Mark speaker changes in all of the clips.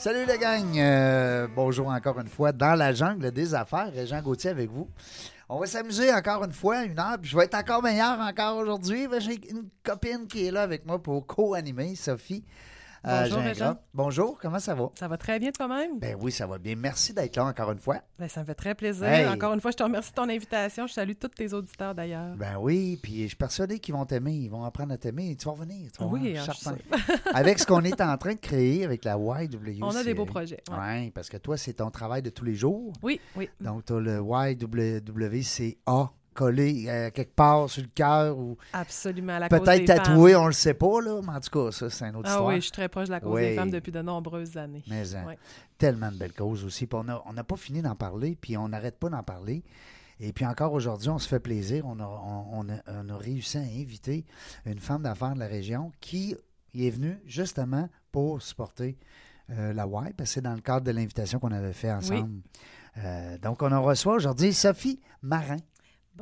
Speaker 1: Salut la gang! Euh, bonjour encore une fois dans la jungle des affaires. Régent Gauthier avec vous. On va s'amuser encore une fois, une heure, puis je vais être encore meilleur encore aujourd'hui. J'ai une copine qui est là avec moi pour co-animer, Sophie. Euh,
Speaker 2: Bonjour.
Speaker 1: Bonjour, comment ça va?
Speaker 2: Ça va très bien toi-même?
Speaker 1: Ben oui, ça va bien. Merci d'être là encore une fois.
Speaker 2: Ben, ça me fait très plaisir.
Speaker 1: Hey.
Speaker 2: Encore une fois, je te remercie de ton invitation. Je salue tous tes auditeurs d'ailleurs.
Speaker 1: Ben oui, puis je suis persuadé qu'ils vont t'aimer. Ils vont apprendre à t'aimer. Tu vas revenir. Tu vas
Speaker 2: Oui, hein, je
Speaker 1: certain. avec ce qu'on est en train de créer avec la YWCA.
Speaker 2: On a des beaux projets. ouais.
Speaker 1: Oui, parce que toi, c'est ton travail de tous les jours.
Speaker 2: Oui, oui.
Speaker 1: Donc, tu as le YWCA collé euh, quelque part sur le cœur ou
Speaker 2: Absolument. La
Speaker 1: peut-être tatoué,
Speaker 2: femmes.
Speaker 1: on le sait pas, là. Mais en tout cas, ça, c'est une autre
Speaker 2: Ah
Speaker 1: histoire.
Speaker 2: oui, je suis très proche de la cause
Speaker 1: Oui.
Speaker 2: des femmes depuis de nombreuses années.
Speaker 1: Mais hein, tellement de belles causes aussi. Puis on n'a on pas fini d'en parler, puis on n'arrête pas d'en parler. Et puis encore aujourd'hui, on se fait plaisir. On a, on, on a, on a réussi à inviter une femme d'affaires de la région qui est venue justement pour supporter euh, la Y, parce que c'est dans le cadre de l'invitation qu'on avait fait ensemble. Euh, donc, on en reçoit aujourd'hui Sophie Marin.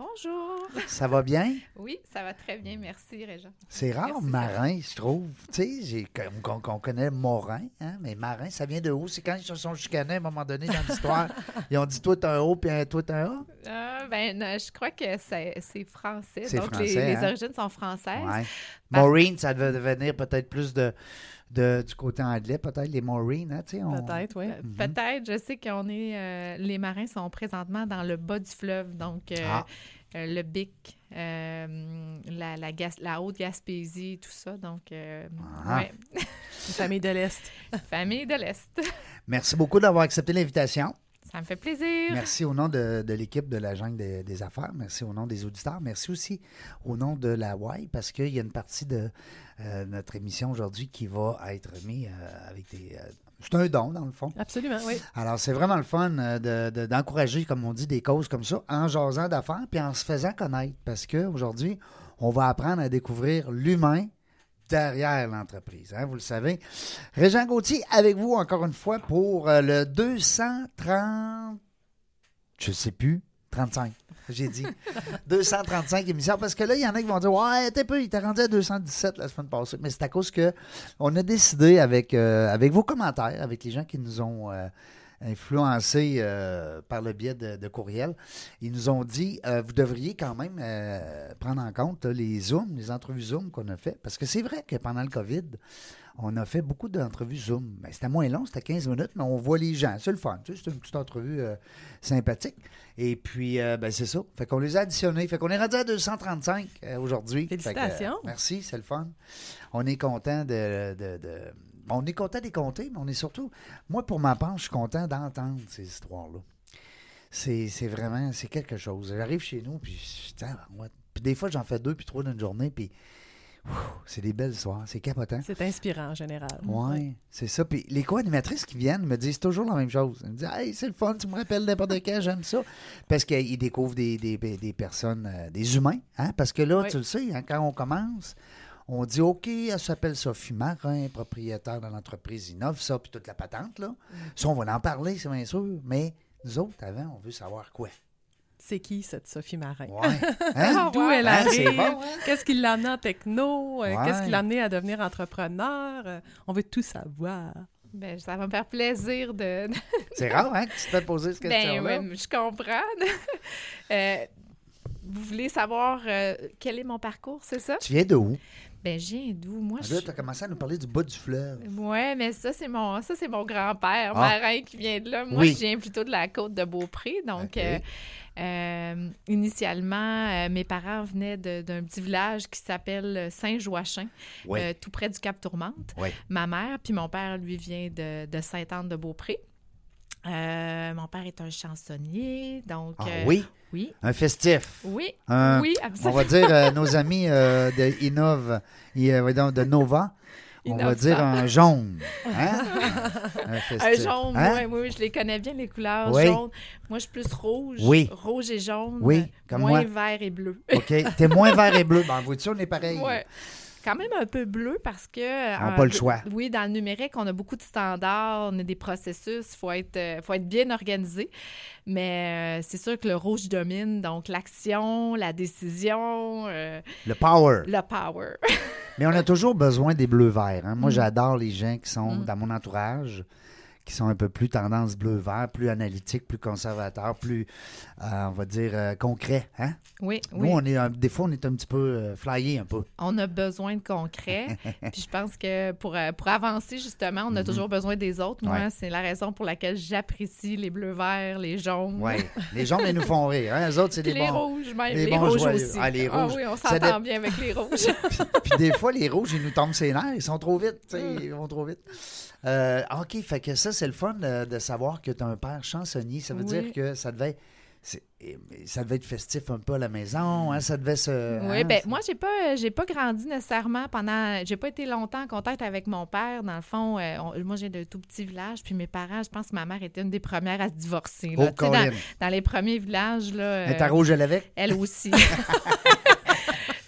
Speaker 3: Bonjour.
Speaker 1: Ça va bien?
Speaker 3: Oui, ça va très bien. Merci, Régent.
Speaker 1: C'est rare,
Speaker 3: Merci,
Speaker 1: marin, je trouve. Tu sais, j'ai- comme- qu'on qu'on connaît Morin, hein, mais marin, ça vient de où? C'est quand ils se sont chicanés à un moment donné dans l'histoire. ils ont dit toi, t'as un O, puis toi, t'as un A?
Speaker 3: Euh, ben, non, je crois que c'est c'est français. Donc,
Speaker 1: français,
Speaker 3: les, les
Speaker 1: hein?
Speaker 3: origines sont françaises.
Speaker 1: Ouais.
Speaker 3: Par-
Speaker 1: Maureen, ça devait venir peut-être plus de, de- du côté anglais, peut-être, les Maureen, hein, tu sais. on-
Speaker 2: Peut-être, oui.
Speaker 3: Euh, Peut-être, je sais qu'on est. euh, les marins sont présentement dans le bas du fleuve, donc euh,
Speaker 1: Ah.
Speaker 3: Euh, le Bic, euh, la, la, Gas- la Haute-Gaspésie, tout ça. Donc, euh,
Speaker 1: Ah.
Speaker 3: ouais.
Speaker 2: Famille de l'Est.
Speaker 3: famille de l'Est.
Speaker 1: Merci beaucoup d'avoir accepté l'invitation.
Speaker 3: Ça me fait plaisir.
Speaker 1: Merci au nom de, de l'équipe de la jungle des, des affaires. Merci au nom des auditeurs. Merci aussi au nom de la Y parce qu'il y a une partie de euh, notre émission aujourd'hui qui va être mise euh, avec des. euh, c'est un don, dans le fond.
Speaker 2: Absolument, oui.
Speaker 1: Alors, c'est vraiment le fun euh, de- de- d'encourager, comme on dit, des causes comme ça en jasant d'affaires puis en se faisant connaître. Parce qu'aujourd'hui, on va apprendre à découvrir l'humain derrière l'entreprise. hein, vous le savez. Régent Gauthier, avec vous encore une fois pour le 230. Je sais plus. 35, j'ai dit. 235 émissions. Parce que là, il y en a qui vont dire Ouais, t'es peu, il t'a rendu à 217 la semaine passée. Mais c'est à cause que on a décidé avec, euh, avec vos commentaires, avec les gens qui nous ont euh, influencés euh, par le biais de, de courriel, ils nous ont dit vous devriez quand même prendre en compte les Zooms, les entrevues Zoom qu'on a fait. Parce que c'est vrai que pendant le COVID, on a fait beaucoup d'entrevues Zoom. Ben, c'était moins long, c'était 15 minutes, mais on voit les gens. C'est le fun. tu sais, C'est une petite entrevue euh, sympathique. Et puis, euh, ben, c'est ça. Fait qu'on les a additionnés. Fait qu'on est rendu à 235 euh, aujourd'hui. Que,
Speaker 2: Félicitations.
Speaker 1: merci, c'est le fun. On est content de, de- de- On est content des compter, mais on est surtout. Moi, pour ma part, je suis content d'entendre ces histoires-là. C'est c'est vraiment. C'est quelque chose. J'arrive chez nous, puis. je- tabarouette. Puis des fois, j'en fais deux, puis trois d'une journée, puis. C'est des belles histoires. C'est capotant.
Speaker 2: C'est inspirant en général.
Speaker 1: Oui, c'est ça. Puis les co-animatrices qui viennent me disent toujours la même chose. Ils me disent Hey, c'est le fun, tu me rappelles n'importe quand, j'aime ça. Parce qu'ils découvrent des, des- des personnes, euh, des humains. Hein? Parce que là,
Speaker 2: Oui.
Speaker 1: tu le sais, hein, quand on commence, on dit OK, elle s'appelle Sophie Marin, propriétaire de l'entreprise Innove, ça, puis toute la patente. là. Ça, on va en parler, c'est bien sûr. Mais nous autres, avant, on veut savoir quoi.
Speaker 2: C'est qui cette Sophie Marin?
Speaker 1: Ouais. Hein?
Speaker 2: D'où elle
Speaker 1: Hein, c'est
Speaker 2: arrive?
Speaker 1: bon, hein?
Speaker 2: Qu'est-ce qui l'a amené en techno? Euh, Qu'est-ce qui l'a amené à devenir entrepreneur? Euh, On veut tout savoir.
Speaker 3: Ben, ça va me faire plaisir de,
Speaker 1: C'est rare hein, que tu te fais poser cette
Speaker 3: Ben,
Speaker 1: question-là.
Speaker 3: ouais, je comprends. Euh, vous voulez savoir euh, quel est mon parcours, c'est ça?
Speaker 1: Tu viens de où?
Speaker 3: Ben, je viens d'où? Moi,
Speaker 1: Ah,
Speaker 3: je
Speaker 1: Là, tu as commencé à nous parler du bas du fleuve.
Speaker 3: Ouais, mais ça, c'est mon, ça, c'est mon grand-père,
Speaker 1: Ah.
Speaker 3: marin, qui vient de là. Moi,
Speaker 1: Oui.
Speaker 3: je viens plutôt de la côte de Beaupré. Donc, euh, euh, initialement, euh, mes parents venaient d'un petit village qui s'appelle Saint-Joachim,
Speaker 1: Oui.
Speaker 3: euh, tout près du Cap Tourmente.
Speaker 1: Oui.
Speaker 3: Ma mère, puis mon père, lui, vient de, de Sainte-Anne-de-Beaupré. Euh, mon père est un chansonnier, donc...
Speaker 1: Ah
Speaker 3: euh,
Speaker 1: oui,
Speaker 3: Oui,
Speaker 1: un festif?
Speaker 3: oui,
Speaker 1: Un-
Speaker 3: oui,
Speaker 1: On
Speaker 3: absolument.
Speaker 1: va dire euh, nos amis euh, de Innov, de Nova, on va dire un jaune. Hein? un
Speaker 3: Un jaune,
Speaker 1: Hein?
Speaker 3: oui, oui, je les connais bien, les couleurs
Speaker 1: Oui.
Speaker 3: jaunes. Moi, je suis plus rouge.
Speaker 1: Oui.
Speaker 3: Rouge et jaune.
Speaker 1: Oui, comme
Speaker 3: moins
Speaker 1: moi.
Speaker 3: vert et bleu.
Speaker 1: OK. T'es moins vert et bleu. Ben, vois-tu, on est pareil.
Speaker 3: Ouais. Quand même un peu bleu parce que.
Speaker 1: On n'a
Speaker 3: euh,
Speaker 1: pas le choix.
Speaker 3: Oui, dans le numérique, on a beaucoup de standards, on a des processus, il faut être, euh, faut être bien organisé. Mais euh, c'est sûr que le rouge domine, donc l'action, la décision, euh,
Speaker 1: Le power.
Speaker 3: le power.
Speaker 1: Mais on a toujours besoin des bleus verts. hein. Moi,
Speaker 3: Mm.
Speaker 1: j'adore les gens qui sont
Speaker 3: Mm.
Speaker 1: dans mon entourage, qui sont un peu plus tendance bleu-vert, plus analytiques, plus conservateurs, plus, euh, on va dire, euh, concrets. Hein?
Speaker 3: Oui,
Speaker 1: Nous,
Speaker 3: oui.
Speaker 1: on est, un- des fois, on est un petit peu euh, flyé un peu.
Speaker 3: On a besoin de concret. Puis je pense que pour, euh, pour avancer, justement, on a toujours besoin des autres. Moi,
Speaker 1: Mhm. Ouais.
Speaker 3: c'est la raison pour laquelle j'apprécie les bleus verts, les jaunes.
Speaker 1: Oui. Les gens, ils nous font rire. Hein? Les autres, c'est des
Speaker 3: les
Speaker 1: bons.
Speaker 3: rouges, même.
Speaker 1: les
Speaker 3: Les,
Speaker 1: bons
Speaker 3: rouges
Speaker 1: joyeux.
Speaker 3: aussi.
Speaker 1: Ah, les rouges.
Speaker 3: oui, on s'entend bien avec les rouges.
Speaker 1: Puis des fois, les rouges, ils nous tombent ses nerfs. Ils sont trop vite. sais, Ils vont trop vite. Euh, OK, fait que ça, c'est le fun de, de savoir que tu as un père chansonnier. Ça veut
Speaker 3: Oui.
Speaker 1: dire que ça devait, c'est- ça devait être festif un peu à la maison. Hein? Ça devait se.
Speaker 3: Oui,
Speaker 1: hein,
Speaker 3: ben moi, j'ai pas, j'ai pas grandi nécessairement pendant. J'ai pas été longtemps en contact avec mon père. Dans le fond, euh, on- moi, j'ai de tout petits villages. Puis mes parents, je pense que ma mère était une des premières à se divorcer. là.
Speaker 1: Oh,
Speaker 3: dans, dans les premiers villages, là.
Speaker 1: Elle
Speaker 3: euh,
Speaker 1: t'a rouge à avec?
Speaker 3: elle aussi.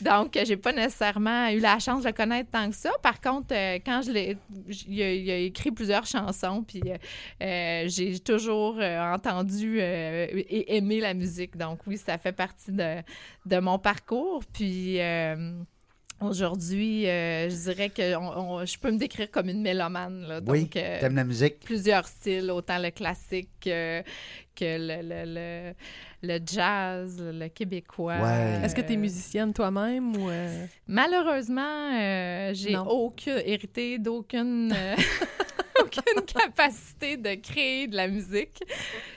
Speaker 3: Donc, euh, j'ai pas nécessairement eu la chance de le connaître tant que ça. Par contre, euh, quand je l'ai. Il a, écrit plusieurs chansons, puis euh, j'ai toujours entendu et aimé la musique. Donc, oui, ça fait partie de, de mon parcours. Puis. Euh, Aujourd'hui, euh, je dirais que on- on- je peux me décrire comme une mélomane. Là.
Speaker 1: Oui.
Speaker 3: Donc, euh,
Speaker 1: T'aimes la musique?
Speaker 3: plusieurs styles, autant le classique que, que le, le, le, le jazz, le québécois.
Speaker 1: Ouais.
Speaker 2: Est-ce que tu es
Speaker 3: Euh,
Speaker 2: musicienne toi-même ou. euh,
Speaker 3: Malheureusement, euh, j'ai
Speaker 2: Non.
Speaker 3: aucune hérité d'aucune euh, aucune capacité de créer de la musique.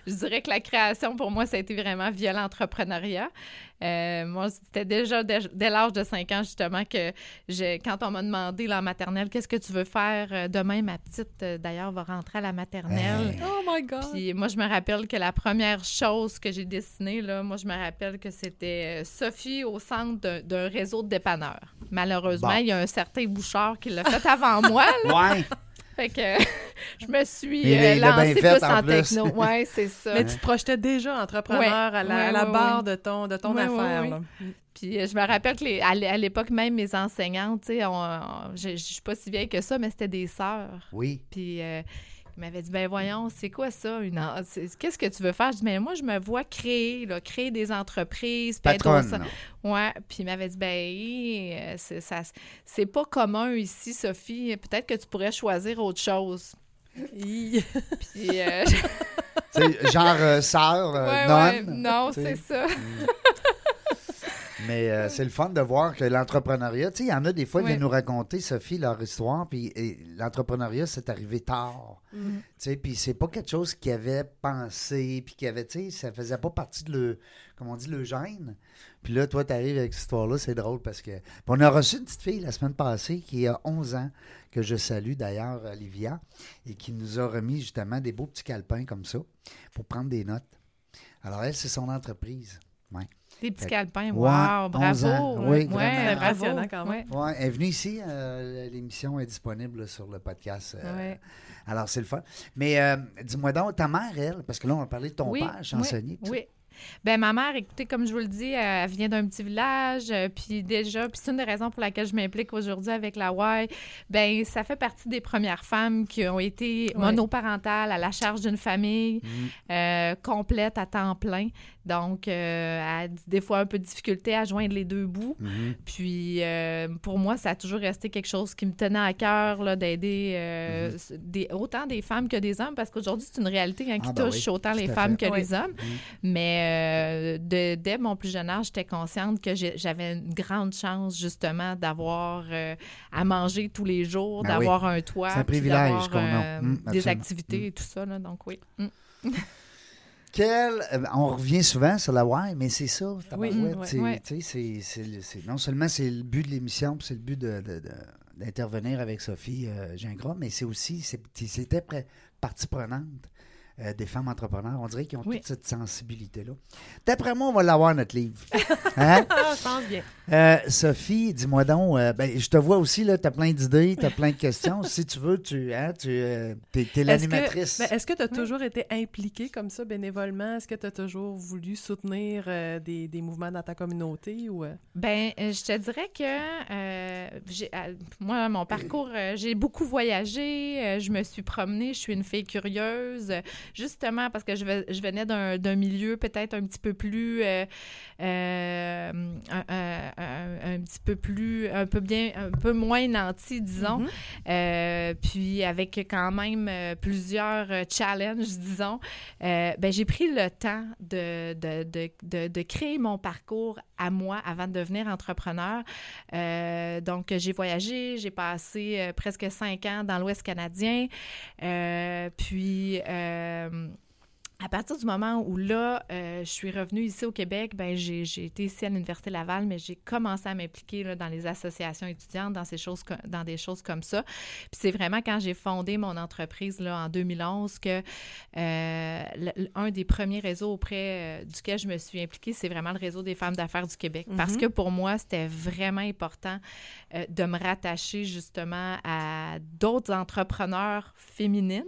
Speaker 3: Je dirais que la création, pour moi, ça a été vraiment via l'entrepreneuriat. Euh, moi, c'était déjà dès, dès l'âge de 5 ans, justement, que quand on m'a demandé là, en maternelle, qu'est-ce que tu veux faire euh, demain, ma petite, euh, d'ailleurs, va rentrer à la maternelle.
Speaker 1: Hey.
Speaker 2: Oh my God!
Speaker 3: Puis moi, je me rappelle que la première chose que j'ai dessinée, là, moi, je me rappelle que c'était Sophie au centre d'un- d'un réseau de dépanneurs. Malheureusement,
Speaker 1: Bon.
Speaker 3: il y a un certain Bouchard qui l'a fait avant moi. là.
Speaker 1: Ouais.
Speaker 3: Fait que je me suis euh, lancée plus
Speaker 1: en
Speaker 3: en,
Speaker 1: plus.
Speaker 3: techno. Ouais, c'est ça.
Speaker 2: Mais tu te projetais déjà entrepreneur
Speaker 3: Ouais,
Speaker 2: à la,
Speaker 3: ouais,
Speaker 2: à la
Speaker 3: ouais,
Speaker 2: barre
Speaker 3: ouais.
Speaker 2: de ton, de ton affaire.
Speaker 3: ouais.
Speaker 2: là.
Speaker 3: Puis euh, je me rappelle que les- à l'é- à l'époque, même mes enseignantes, tu sais, on- on- je je suis pas si vieille que ça, mais c'était des sœurs.
Speaker 1: Oui.
Speaker 3: Puis euh, il m'avait dit ben voyons, c'est quoi ça une qu'est-ce que tu veux faire? Je dis mais moi je me vois créer là, créer des entreprises,
Speaker 1: Patronne. non.
Speaker 3: Ouais, puis il m'avait dit ben euh, c'est ça c'est pas commun ici Sophie, peut-être que tu pourrais choisir autre chose. Puis euh,
Speaker 1: genre euh, sœur, euh,
Speaker 3: ouais,
Speaker 1: nonne.
Speaker 3: ouais, non,
Speaker 1: sais.
Speaker 3: c'est ça.
Speaker 1: Mais euh, c'est le fun de voir que l'entrepreneuriat, tu sais, il y en a des fois,
Speaker 3: Ouais.
Speaker 1: viennent nous raconter, Sophie, leur histoire, puis l'entrepreneuriat, c'est arrivé tard.
Speaker 3: Mhm.
Speaker 1: Tu sais, puis c'est pas quelque chose qu'ils avaient pensé, puis qu'ils avaient, tu sais, ça faisait pas partie de le, comme on dit, le gène. Puis là, toi, tu arrives avec cette histoire-là, c'est drôle parce que. puis on a reçu une petite fille la semaine passée qui a 11 ans, que je salue d'ailleurs, Olivia, et qui nous a remis justement des beaux petits calepins comme ça pour prendre des notes. Alors, elle, c'est son entreprise. Ouais.
Speaker 3: Des petits
Speaker 1: Fait-
Speaker 3: calepins. Wow,
Speaker 1: 11
Speaker 3: bravo.
Speaker 1: ans. Oui,
Speaker 3: ouais, bravo.
Speaker 2: Impressionnant quand même.
Speaker 3: Ouais.
Speaker 1: Ouais, elle est venue ici. euh, L'émission est disponible sur le podcast. euh,
Speaker 3: Ouais.
Speaker 1: Alors, c'est le fun. Mais euh, dis-moi donc, ta mère, elle, parce que là, on a parlé de ton
Speaker 3: Oui,
Speaker 1: père, chansonnier.
Speaker 3: Oui. oui. Ben ma mère, écoutez, comme je vous le dis, elle vient d'un petit village, puis déjà, puis c'est une des raisons pour laquelle je m'implique aujourd'hui avec la Y. Ben ça fait partie des premières femmes qui ont été
Speaker 2: Ouais.
Speaker 3: monoparentales à la charge d'une famille
Speaker 1: Mm.
Speaker 3: euh, complète à temps plein. Donc, euh, des fois un peu de difficulté à joindre les deux bouts.
Speaker 1: Mhm.
Speaker 3: Puis euh, pour moi, ça a toujours resté quelque chose qui me tenait à cœur d'aider euh, des, autant des femmes que des hommes, parce qu'aujourd'hui, c'est une réalité hein, qui
Speaker 1: Ah, ben
Speaker 3: touche
Speaker 1: oui,
Speaker 3: autant les femmes
Speaker 1: fait.
Speaker 3: que
Speaker 2: Oui.
Speaker 3: les hommes. Mais euh, de- dès mon plus jeune âge, j'étais consciente que j'avais une grande chance justement d'avoir euh, à manger tous les jours,
Speaker 1: Ben oui.
Speaker 3: d'avoir un toit, d'avoir, euh,
Speaker 1: Mm,
Speaker 3: des
Speaker 1: absolument.
Speaker 3: activités et tout ça. Là, donc oui. Mm.
Speaker 1: Quel, euh, on revient souvent sur la Y, mais c'est ça.
Speaker 2: Oui,
Speaker 1: tabarouette,
Speaker 2: ouais.
Speaker 1: c'est-
Speaker 3: Ouais.
Speaker 1: non seulement c'est le but de l'émission, puis c'est le but de- de- de- d'intervenir avec Sophie euh, Gingras, mais c'est aussi, c'est- c'était partie prenante euh, des femmes entrepreneurs. On dirait qu'ils ont
Speaker 3: Oui.
Speaker 1: toute cette sensibilité-là. D'après moi, on va l'avoir, notre livre. Hein?
Speaker 2: Ah, je pense bien.
Speaker 1: Euh, Sophie, dis-moi donc, euh, ben, je te vois aussi, tu as plein d'idées, tu as plein de questions. si tu veux, tu hein, tu, euh, es,
Speaker 2: Est-ce que-
Speaker 1: l'animatrice.
Speaker 2: ben, Est-ce que tu as toujours été impliquée comme ça bénévolement? Est-ce que tu as toujours voulu soutenir euh, des, des mouvements dans ta communauté? ou euh?
Speaker 3: Ben, je te dirais que euh, euh, moi, mon parcours, euh, j'ai beaucoup voyagé, euh, je me suis promenée, je suis une fille curieuse, euh, justement parce que je, ve- je venais d'un milieu peut-être un petit peu plus, euh, euh, un, un- un- un petit peu plus, un peu bien, un peu moins nanti, disons.
Speaker 2: Mhm.
Speaker 3: Euh, puis avec quand même plusieurs challenges, disons, ben, j'ai pris le temps de, de, de, de, de créer mon parcours à moi avant de devenir entrepreneur. Euh, donc, j'ai voyagé, j'ai passé euh, presque cinq ans dans l'Ouest canadien. Euh, puis... à partir du moment où là, euh, je suis revenue ici au Québec, ben j'ai été ici à l'Université Laval, mais j'ai commencé à m'impliquer là, dans les associations étudiantes, dans ces choses, dans des choses comme ça. Puis c'est vraiment quand j'ai fondé mon entreprise là, en 2011 que euh, un des premiers réseaux auprès euh, duquel je me suis impliquée, c'est vraiment le réseau des femmes d'affaires du Québec. Parce
Speaker 2: Mhm.
Speaker 3: que pour moi, c'était vraiment important euh, de me rattacher justement à d'autres entrepreneurs féminines.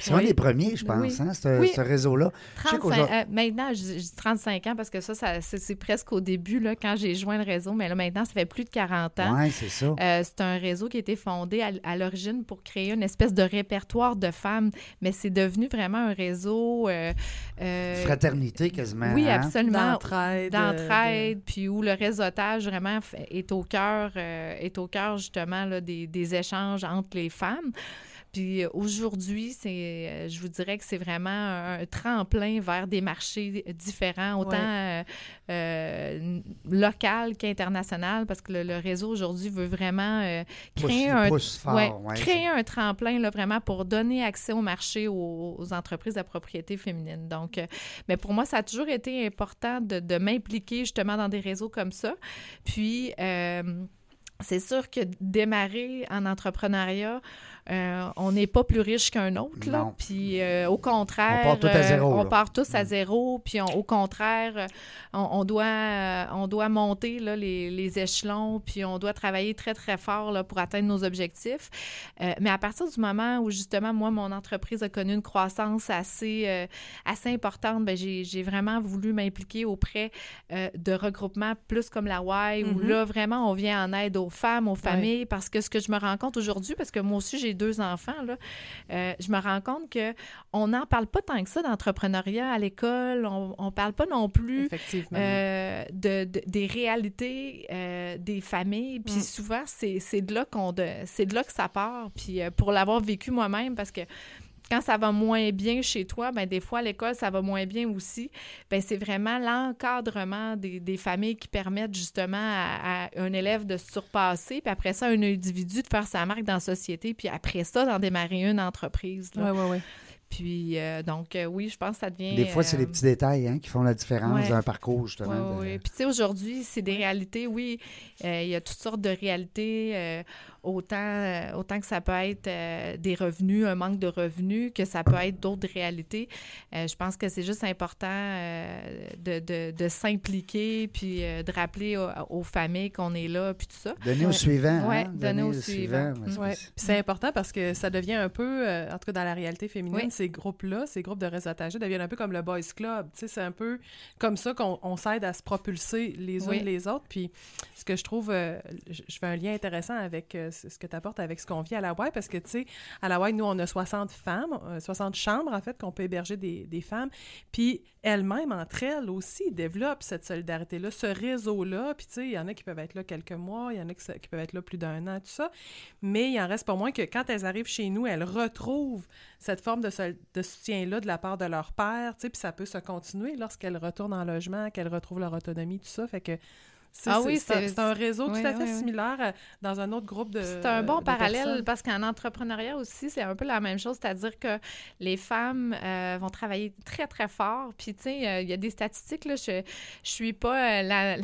Speaker 1: C'est un
Speaker 3: Oui.
Speaker 1: des premiers, je pense,
Speaker 3: Oui.
Speaker 1: hein, ce,
Speaker 3: Oui.
Speaker 1: ce réseau-là. Je sais
Speaker 3: 35,
Speaker 1: qu'aujourd'hui-
Speaker 3: euh, maintenant, je, je dis 35 ans parce que ça, ça c'est presque au début, là, quand j'ai joint le réseau, mais là, maintenant, ça fait plus de 40 ans.
Speaker 1: Oui, c'est ça.
Speaker 3: Euh, c'est un réseau qui a été fondé à, à l'origine pour créer une espèce de répertoire de femmes, mais c'est devenu vraiment un réseau. euh, euh,
Speaker 1: Fraternité, quasiment.
Speaker 3: oui,
Speaker 1: hein?
Speaker 3: absolument.
Speaker 2: D'entraide. euh,
Speaker 3: D'entraide, puis où le réseautage vraiment est au cœur, euh, est au cœur justement là, des, des échanges entre les femmes. Puis euh, aujourd'hui, c'est, euh, je vous dirais que c'est vraiment un, tremplin vers des marchés différents, autant
Speaker 2: Ouais.
Speaker 3: euh, local qu'international, parce que le, le réseau aujourd'hui veut vraiment euh, créer un,
Speaker 1: pousse
Speaker 3: ouais, créer un tremplin là, vraiment pour donner accès au marché aux, aux entreprises à propriété féminine. Donc, euh, mais pour moi, ça a toujours été important de, de m'impliquer justement dans des réseaux comme ça. Puis, c'est sûr que démarrer en entrepreneuriat, euh, on n'est pas plus riche qu'un autre. Là. Puis euh, au contraire,
Speaker 1: On part tout à
Speaker 3: euh,
Speaker 1: zéro,
Speaker 3: on part tous à
Speaker 1: Mm.
Speaker 3: zéro. Puis on- au contraire, on, on doit, on doit monter là, les, les échelons. Puis on doit travailler très, très fort là, pour atteindre nos objectifs. Euh, mais à partir du moment où justement, moi, mon entreprise a connu une croissance assez, euh, assez importante, ben, j'ai j'ai vraiment voulu m'impliquer auprès euh, de regroupements plus comme la Y, où
Speaker 2: Mhm.
Speaker 3: là, vraiment, on vient en aide aux femmes, aux familles, parce que ce que je me rends compte aujourd'hui, parce que moi aussi, j'ai deux enfants, là, euh, je me rends compte que on n'en parle pas tant que ça d'entrepreneuriat à l'école, on ne parle pas non plus euh, de, de- des réalités euh, des familles. Puis
Speaker 2: Mm.
Speaker 3: souvent, c'est de là qu'on de, c'est de là que ça part. Puis pour l'avoir vécu moi-même, parce que quand ça va moins bien chez toi, ben des fois à l'école ça va moins bien aussi. Ben c'est vraiment l'encadrement des, des familles qui permettent justement à, à un élève de se surpasser, puis après ça un individu de faire sa marque dans la société, puis après ça d'en démarrer une entreprise. là.
Speaker 2: Oui, oui, oui.
Speaker 3: Puis euh, donc euh, oui, je pense que ça devient.
Speaker 1: Des fois, c'est
Speaker 3: euh,
Speaker 1: les petits détails hein, qui font la différence
Speaker 3: ouais.
Speaker 1: d'un parcours, justement.
Speaker 3: oui,
Speaker 1: de-
Speaker 3: oui. Puis, tu sais, aujourd'hui, c'est des réalités, oui. euh, Il y a toutes sortes de réalités, euh, autant, euh, autant que ça peut être euh, des revenus, un manque de revenus, que ça peut être d'autres réalités. Euh, je pense que c'est juste important euh, de, de, de s'impliquer, puis euh, de rappeler aux, aux familles qu'on est là, puis tout ça.
Speaker 1: Donner au
Speaker 2: Ouais.
Speaker 1: suivant. Hein,
Speaker 3: donner au suivant.
Speaker 2: Ouais.
Speaker 1: c'est-
Speaker 2: important parce que ça devient un peu, euh, en tout cas dans la réalité féminine,
Speaker 3: Oui.
Speaker 2: ces groupes-là, ces groupes de réseautage deviennent un peu comme le Boys Club. Tu sais, c'est un peu comme ça qu'on on s'aide à se propulser les
Speaker 3: Oui.
Speaker 2: unes les autres. Puis ce que je trouve, euh, je je fais un lien intéressant avec euh, ce que tu apportes avec ce qu'on vit à la Y parce que, tu sais, à la Y, nous, on a 60 femmes, euh, 60 chambres, en fait, qu'on peut héberger des, des femmes. Puis elles-mêmes, entre elles aussi, développent cette solidarité-là, ce réseau-là. Puis, tu sais, il y en a qui peuvent être là quelques mois, il y en a qui, peuvent être là plus d'un an, tout ça. Mais il en reste pas moins que quand elles arrivent chez nous, elles retrouvent cette forme de, de soutien-là de la part de leur père, tu sais, puis ça peut se continuer lorsqu'elles retournent en logement, qu'elles retrouvent leur autonomie, tout ça. Fait que
Speaker 3: Ah
Speaker 2: c'est-
Speaker 3: oui,
Speaker 2: c'est un- réseau
Speaker 3: oui,
Speaker 2: tout à fait
Speaker 3: oui,
Speaker 2: similaire à- dans un autre groupe de
Speaker 3: C'est un bon parallèle
Speaker 2: personnes.
Speaker 3: parce qu'en entrepreneuriat aussi, c'est un peu la même chose, c'est-à-dire que les femmes euh, vont travailler très, très fort. Puis, tu sais, euh, il y a des statistiques, là, je, je suis pas, euh, la,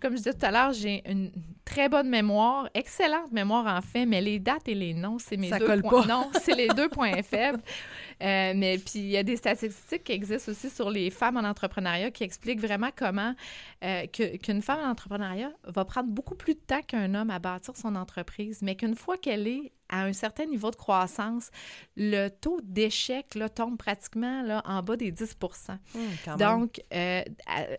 Speaker 3: comme je disais tout à l'heure, j'ai une très bonne mémoire, excellente mémoire en fait, mais les dates et les noms, c'est mes
Speaker 2: Ça
Speaker 3: deux
Speaker 2: colle
Speaker 3: points.
Speaker 2: pas.
Speaker 3: Non, c'est les deux points faibles. Euh, mais puis, il y a des statistiques qui existent aussi sur les femmes en entrepreneuriat qui expliquent vraiment comment euh, qu'une femme en entrepreneuriat va prendre beaucoup plus de temps qu'un homme à bâtir son entreprise, mais qu'une fois qu'elle est à un certain niveau de croissance, le taux d'échec tombe pratiquement là, en bas des 10
Speaker 2: Hum, quand.
Speaker 3: Donc, euh,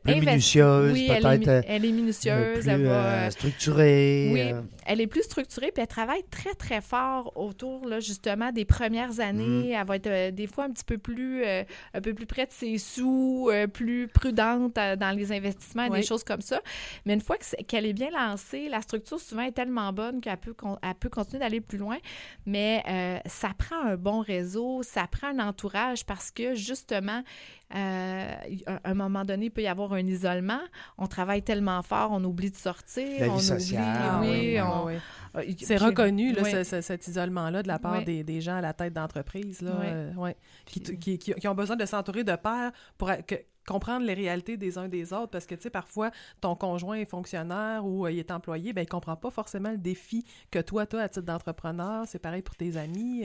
Speaker 1: Plus minutieuse,
Speaker 3: oui, elle est, elle minutieuse,
Speaker 1: plus,
Speaker 3: elle va,
Speaker 1: euh,
Speaker 3: euh,
Speaker 1: structurée.
Speaker 3: oui,
Speaker 1: euh,
Speaker 3: elle est plus structurée, puis elle travaille très, très fort autour, là, justement, des premières années. Elle va être euh, des fois un petit peu plus, euh, un peu plus près de ses sous, euh, plus prudente euh, dans les investissements,
Speaker 2: Oui.
Speaker 3: des choses comme ça. Mais une fois qu'elle est bien lancée, la structure souvent est tellement bonne qu'elle peut, con- elle peut continuer d'aller plus loin. Mais euh, ça prend un bon réseau, ça prend un entourage parce que, justement, euh, à un moment donné, il peut y avoir un isolement. On travaille tellement fort, on oublie de sortir.
Speaker 1: La vie
Speaker 3: on
Speaker 1: sociale,
Speaker 3: oublie,
Speaker 1: oui,
Speaker 3: oui,
Speaker 1: oui,
Speaker 3: on-
Speaker 2: oui.
Speaker 3: euh,
Speaker 2: C'est
Speaker 3: puis-
Speaker 2: reconnu, là,
Speaker 3: oui.
Speaker 2: ce- ce- cet isolement-là de la part
Speaker 3: Oui.
Speaker 2: des, des gens à la tête d'entreprise, là,
Speaker 3: Oui.
Speaker 2: euh, ouais, qui,
Speaker 3: Puis-
Speaker 2: qui, qui- qui ont besoin de s'entourer de pairs pour que- comprendre les réalités des uns des autres, parce que, tu sais, parfois, ton conjoint est fonctionnaire ou euh, il est employé, ben il comprend pas forcément le défi que toi, toi, à titre d'entrepreneur, c'est pareil pour tes amis.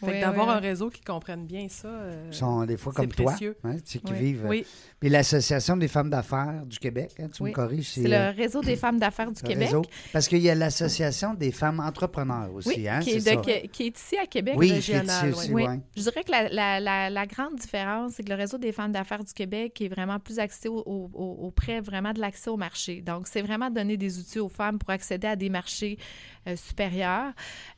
Speaker 2: Fait
Speaker 3: Oui,
Speaker 2: que d'avoir
Speaker 3: oui,
Speaker 2: un réseau qui comprenne bien ça, euh,
Speaker 1: Ils sont des fois comme toi,
Speaker 2: précieux.
Speaker 1: hein, tu sais, qui
Speaker 3: Oui.
Speaker 1: vivent.
Speaker 2: oui,
Speaker 1: Puis l'Association des femmes d'affaires du Québec, hein, tu
Speaker 3: Oui.
Speaker 1: me corriges,
Speaker 3: C'est
Speaker 1: euh,
Speaker 3: le réseau des femmes d'affaires du Québec.
Speaker 1: réseau. Parce qu'il y a l'Association des femmes entrepreneurs aussi,
Speaker 3: Oui,
Speaker 1: hein,
Speaker 3: qui, est de-
Speaker 1: ça?
Speaker 3: qui- qui est ici à Québec.
Speaker 1: Oui, qui est
Speaker 2: régional,
Speaker 1: ici aussi,
Speaker 3: Oui.
Speaker 1: ouais.
Speaker 3: Je dirais que la, la- la- la grande différence, c'est que le réseau des femmes d'affaires du Québec est vraiment plus axé au- au- au- auprès vraiment de l'accès au marché. Donc, c'est vraiment donner des outils aux femmes pour accéder à des marchés euh, supérieurs.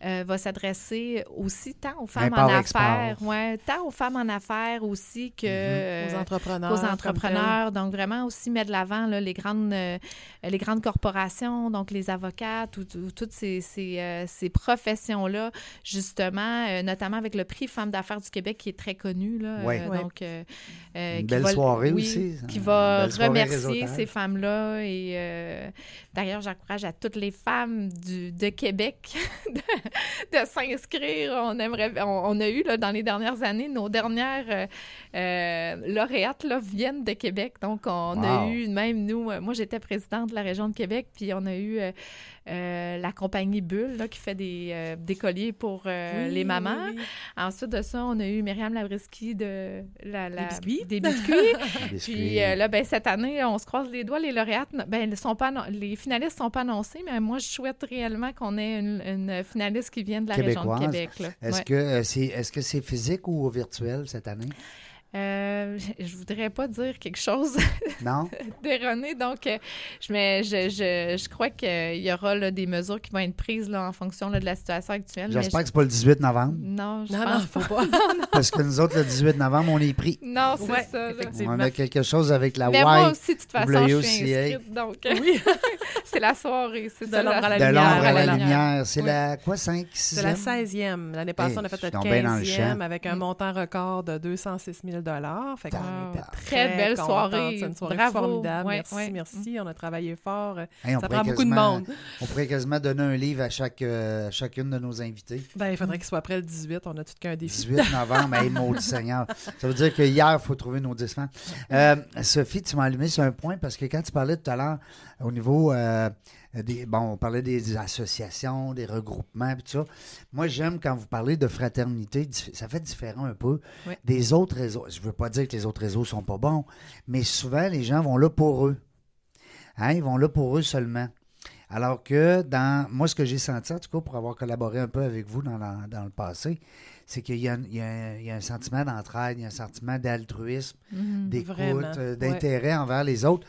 Speaker 3: Euh, va s'adresser aussi tant aux femmes en affaires, ouais, tant aux femmes en affaires aussi que
Speaker 2: aux
Speaker 3: euh,
Speaker 2: entrepreneurs.
Speaker 3: aux entrepreneurs. Donc, vraiment aussi mettre de l'avant là, les, grandes, euh, les grandes corporations, donc les avocats, tout- tout- toutes ces, ces, euh, ces professions-là, justement, euh, notamment avec le prix Femmes d'affaires du Québec qui est très connu. Là,
Speaker 1: Ouais.
Speaker 3: euh,
Speaker 2: Ouais.
Speaker 3: Donc, euh, euh,
Speaker 1: Une
Speaker 3: qui
Speaker 1: belle
Speaker 3: va-
Speaker 1: soirée
Speaker 3: oui,
Speaker 1: aussi.
Speaker 3: Qui va remercier ces femmes-là. Et euh, d'ailleurs, j'encourage à toutes les femmes du, de Québec de, de s'inscrire. On aimerait, on, on a eu là, dans les dernières années, nos dernières euh, euh, lauréates là, viennent de Québec. Donc, on a eu, même nous, euh, moi j'étais présidente de la région de Québec, puis on a eu euh, la compagnie Bulle là, qui fait des, euh, des colliers pour euh,
Speaker 2: Oui,
Speaker 3: les mamans.
Speaker 2: oui.
Speaker 3: Ensuite de ça, on a eu Myriam Labriski de la. Des biscuits?
Speaker 1: Des biscuits.
Speaker 3: Puis euh, là, ben, cette année, on se croise les doigts. Les lauréates, ben, elles sont pas les finalistes sont pas annoncés, mais moi, je souhaite réellement qu'on ait une, une finaliste qui vienne de la région de. Québec. là.
Speaker 1: Est-ce
Speaker 3: Ouais.
Speaker 1: que c'est est-ce que c'est physique ou virtuel cette année?
Speaker 3: Euh, je voudrais pas dire quelque chose
Speaker 1: Non?
Speaker 3: d'erroné, donc euh, je, mais je, je, je crois qu'il y aura là, des mesures qui vont être prises là, en fonction là, de la situation actuelle.
Speaker 1: J'espère
Speaker 3: je-
Speaker 1: que c'est pas le 18 novembre.
Speaker 3: Non, je
Speaker 2: Non, non,
Speaker 3: pense
Speaker 2: faut
Speaker 3: pas.
Speaker 2: pas.
Speaker 1: Parce que nous autres, le 18 novembre, on est pris.
Speaker 3: Non, c'est
Speaker 2: Ouais,
Speaker 3: ça.
Speaker 1: On a quelque chose avec la
Speaker 3: Mais moi aussi, de toute façon, je suis inscrite, donc euh,
Speaker 2: Oui,
Speaker 3: c'est la soirée. C'est
Speaker 2: De l'ombre à la
Speaker 1: De
Speaker 2: lumière,
Speaker 1: l'ombre à la lumière. C'est
Speaker 3: Oui.
Speaker 1: la quoi, 5, 6
Speaker 2: c'est la 16e. L'année passée,
Speaker 1: Hey,
Speaker 2: on a fait notre
Speaker 1: le
Speaker 2: 15e
Speaker 1: champ.
Speaker 2: avec un
Speaker 3: Mm.
Speaker 2: montant record de 206 000 Fait qu'on
Speaker 1: Wow.
Speaker 2: était
Speaker 3: Très belle soirée.
Speaker 2: C'est une soirée
Speaker 3: Bravo.
Speaker 2: formidable.
Speaker 3: Ouais,
Speaker 2: merci,
Speaker 3: ouais.
Speaker 2: merci. On a travaillé fort.
Speaker 1: Hey, on
Speaker 2: Ça prend beaucoup de monde.
Speaker 1: On pourrait quasiment donner un livre à chaque, euh, chacune de nos invités.
Speaker 2: Ben, il faudrait qu'il soit prêt le 18. On a tout qu'un défi.
Speaker 1: 18 novembre, hey, maudit Seigneur. Ça veut dire que hier, il faut trouver nos 10 fans. Euh, Sophie, tu m'as allumé sur un point parce que quand tu parlais tout à l'heure au niveau euh, des. Bon, on parlait des associations, des regroupements, puis tout ça. Moi, j'aime quand vous parlez de fraternité, ça fait différent un peu
Speaker 3: Oui.
Speaker 1: des autres réseaux. Je veux pas dire que les autres réseaux sont pas bons, mais souvent, les gens vont là pour eux. Hein, ils vont là pour eux seulement. Alors que dans moi, ce que j'ai senti, en tout cas, pour avoir collaboré un peu avec vous dans, la- dans le passé, c'est qu'il y, a un- y y a sentiment d'entraide, il y a un sentiment d'altruisme,
Speaker 3: Mhm.
Speaker 1: d'écoute, euh,
Speaker 2: ouais.
Speaker 1: d'intérêt envers les autres,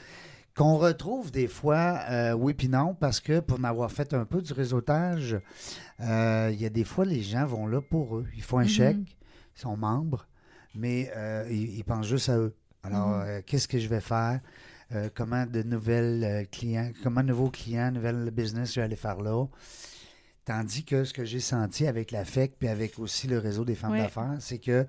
Speaker 1: qu'on retrouve des fois, euh, oui puis non, parce que pour m'avoir fait un peu du réseautage, euh, il y a des fois, les gens vont là pour eux. Ils font un
Speaker 3: Mhm.
Speaker 1: chèque, ils sont membres, mais euh, ils, ils pensent juste à eux. Alors,
Speaker 3: Mhm.
Speaker 1: qu'est-ce que je vais faire? Comment de nouvelles clients, comment de nouveaux clients, nouvelles business je vais aller faire là? Tandis que ce que j'ai senti avec la FEC puis avec aussi le réseau des femmes
Speaker 3: Ouais.
Speaker 1: d'affaires, c'est que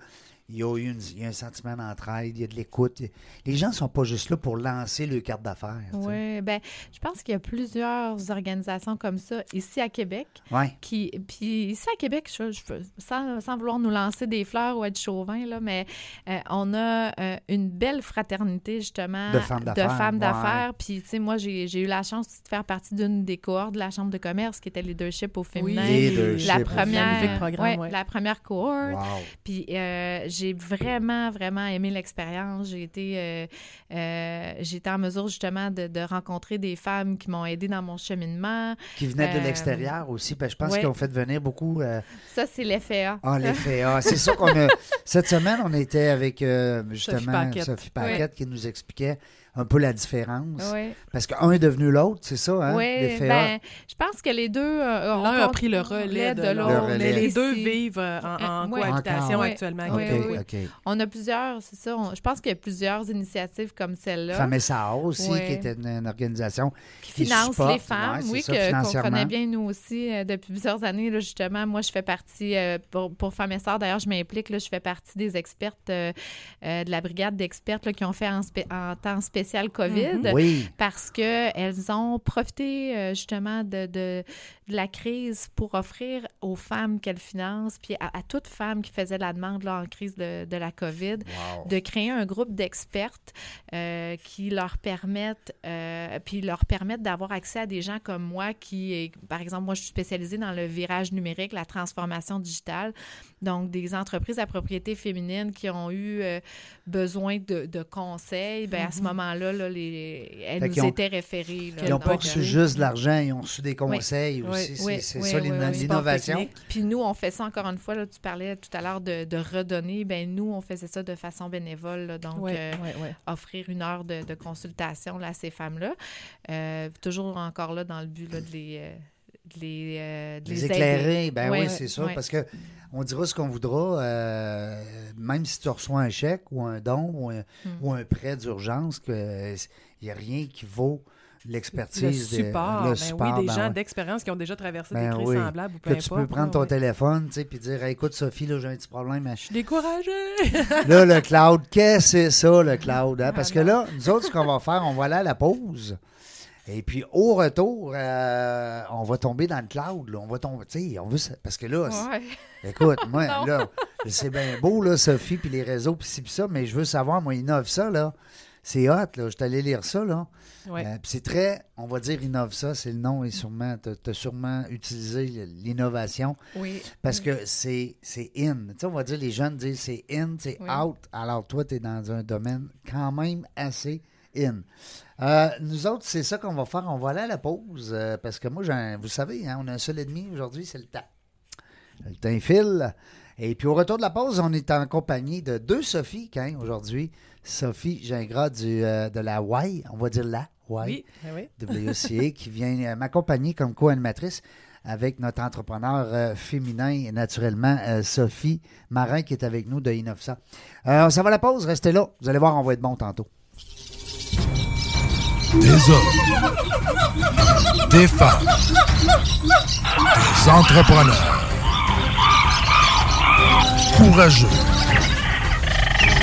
Speaker 1: il y a eu une- il y a un sentiment d'entraide, il y a de l'écoute. Les gens sont pas juste là pour lancer le carte d'affaires.
Speaker 3: Oui, ben, je pense qu'il y a plusieurs organisations comme ça ici à Québec.
Speaker 1: Ouais.
Speaker 3: Qui, puis ici à Québec, je, je- sans, sans vouloir nous lancer des fleurs ou être chauvin, là, mais euh, on a euh, une belle fraternité, justement,
Speaker 1: De femmes d'affaires,
Speaker 3: femmes
Speaker 1: ouais.
Speaker 3: d'affaires. Puis, tu sais, moi, j'ai j'ai eu la chance de faire partie d'une des cohortes de la Chambre de commerce qui était Leadership au féminin.
Speaker 1: Leadership
Speaker 3: la
Speaker 1: au
Speaker 3: première,
Speaker 2: Magnifique programme,
Speaker 3: ouais,
Speaker 2: ouais.
Speaker 3: la première cohorte.
Speaker 1: Wow.
Speaker 3: Puis euh, j'ai vraiment, vraiment aimé l'expérience. J'ai été, euh, euh, j'ai été en mesure justement de, de rencontrer des femmes qui m'ont aidé dans mon cheminement.
Speaker 1: Qui venaient de
Speaker 3: Euh,
Speaker 1: l'extérieur aussi. que je pense
Speaker 3: ouais.
Speaker 1: qu'ils ont fait venir beaucoup. euh,
Speaker 3: Ça, c'est l'effet A.
Speaker 1: Ah, l'effet A. C'est ça qu'on a. Cette semaine, on était avec euh, justement
Speaker 2: Paquette.
Speaker 1: Sophie Paquette qui nous expliquait un peu la différence.
Speaker 3: Oui,
Speaker 1: Parce qu'un est devenu l'autre, c'est ça, hein?
Speaker 3: Oui, ben, je pense que les deux euh, ont
Speaker 2: L'un a pris le relais de l'autre. Mais les deux
Speaker 3: Si.
Speaker 2: vivent euh, en, en
Speaker 3: Ouais.
Speaker 2: cohabitation actuellement.
Speaker 3: On a plusieurs, c'est ça. on- je pense qu'il y a plusieurs initiatives comme celle-là
Speaker 1: Femme SA aussi,
Speaker 3: Ouais.
Speaker 1: qui était une, une organisation.
Speaker 3: qui
Speaker 1: qui supportent,
Speaker 3: les femmes,
Speaker 1: ouais,
Speaker 3: oui,
Speaker 1: ça,
Speaker 3: que- qu'on connaît bien nous aussi euh, depuis plusieurs années. Là, justement, moi, je fais partie, euh, pour, pour Femmes d'ailleurs, je m'implique, là, je fais partie des expertes euh, euh, de la brigade d'expertes là, qui ont fait en, spé- en temps spécial COVID.
Speaker 2: Mhm.
Speaker 1: Oui.
Speaker 3: parce qu'elles ont profité euh, justement de, de, de la crise pour offrir aux femmes qu'elles financent, puis à, à toute femme qui faisait la demande là, en crise de, de la COVID,
Speaker 1: Wow.
Speaker 3: de créer un groupe d'expertes euh, qui leur permettent, euh, puis leur permettent d'avoir accès à des gens comme moi qui, par exemple, moi je suis spécialisée dans le virage numérique, la transformation digitale, donc des entreprises à propriété féminine qui ont eu euh, besoin de, de conseils, ben à ce moment-là, là, les, elles
Speaker 1: Fait
Speaker 3: nous étaient référées. là,
Speaker 1: Ils n'ont pas
Speaker 3: euh,
Speaker 1: reçu juste de l'argent, ils ont reçu des conseils
Speaker 2: Oui.
Speaker 1: aussi. C'est-
Speaker 3: Oui,
Speaker 1: c'est
Speaker 3: oui,
Speaker 1: ça l'innovation.
Speaker 3: Puis nous, on fait ça encore une fois. Là, tu parlais tout à l'heure de, de redonner. Ben nous, on faisait ça de façon bénévole. là. donc, euh, offrir une heure de, de consultation à ces femmes-là. Euh, toujours encore là dans le but là, de les, euh, de les, euh, de
Speaker 1: Les
Speaker 3: les aider.
Speaker 1: éclairer, ben
Speaker 3: Ouais,
Speaker 1: oui, c'est ça.
Speaker 3: ouais.
Speaker 1: Parce que on dira ce qu'on voudra, euh, même si tu reçois un chèque ou un don ou un,
Speaker 3: Hmm.
Speaker 1: ou un prêt d'urgence, il n'y a rien qui vaut l'expertise. de-
Speaker 2: support,
Speaker 1: le
Speaker 2: ben
Speaker 1: support,
Speaker 2: oui, des
Speaker 1: ben
Speaker 2: gens
Speaker 1: ouais.
Speaker 2: d'expérience qui ont déjà traversé
Speaker 1: Ben
Speaker 2: des crises
Speaker 1: oui.
Speaker 2: semblables ou peu
Speaker 1: Que tu
Speaker 2: importe.
Speaker 1: peux prendre ton
Speaker 2: ouais.
Speaker 1: téléphone, tu sais, puis dire, Hey, écoute Sophie, là, j'ai un petit problème.
Speaker 2: Je suis découragée.
Speaker 1: Là, le cloud, qu'est-ce que c'est ça, le cloud? hein? Parce
Speaker 2: Ah
Speaker 1: que là, nous autres, ce qu'on va faire, on va aller à la pause. Et puis, au retour, euh, on va tomber dans le cloud. là. On va tomber, tu sais, on veut... Parce que là,
Speaker 3: Ouais.
Speaker 1: écoute, moi, là, c'est bien beau, là, Sophie, puis les réseaux, puis ci, puis ça, mais je veux savoir, moi, innove ça, là. C'est hot, là. Je suis allé lire ça, là.
Speaker 2: Ouais.
Speaker 1: Euh, c'est très, on va dire innove ça, c'est le nom, et sûrement, tu as sûrement utilisé l'innovation
Speaker 3: Oui.
Speaker 1: parce que c'est in. Tu sais, on va dire, les jeunes disent c'est in, c'est
Speaker 3: Oui.
Speaker 1: out. Alors, toi, tu es dans un domaine quand même assez in. Euh, nous autres, c'est ça qu'on va faire. On va aller à la pause euh, parce que moi, vous savez, hein, on a un seul ennemi aujourd'hui, c'est le temps. Le temps file. Et puis, au retour de la pause, on est en compagnie de deux Sophie, hein, aujourd'hui. Sophie Gingras du, euh, de la Y, on va dire la Y.
Speaker 2: Oui, ben.
Speaker 1: WCA qui vient euh, m'accompagner comme co-animatrice avec notre entrepreneur euh, féminin, naturellement, euh, Sophie Marin, qui est avec nous de I900. Euh, ça va à la pause, restez là. Vous allez voir, on va être bon tantôt.
Speaker 4: Des hommes, des femmes, des entrepreneurs courageux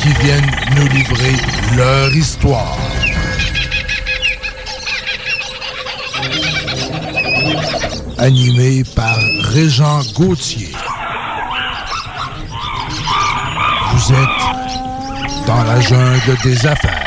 Speaker 4: qui viennent nous livrer leur histoire. Animé par Régent Gauthier. Vous êtes dans la jungle des affaires.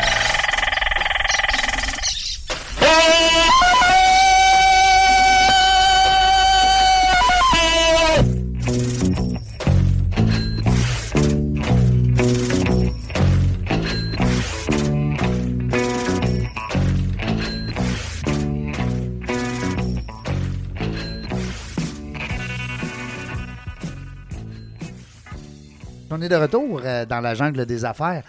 Speaker 1: On est de retour euh, dans la jungle des affaires,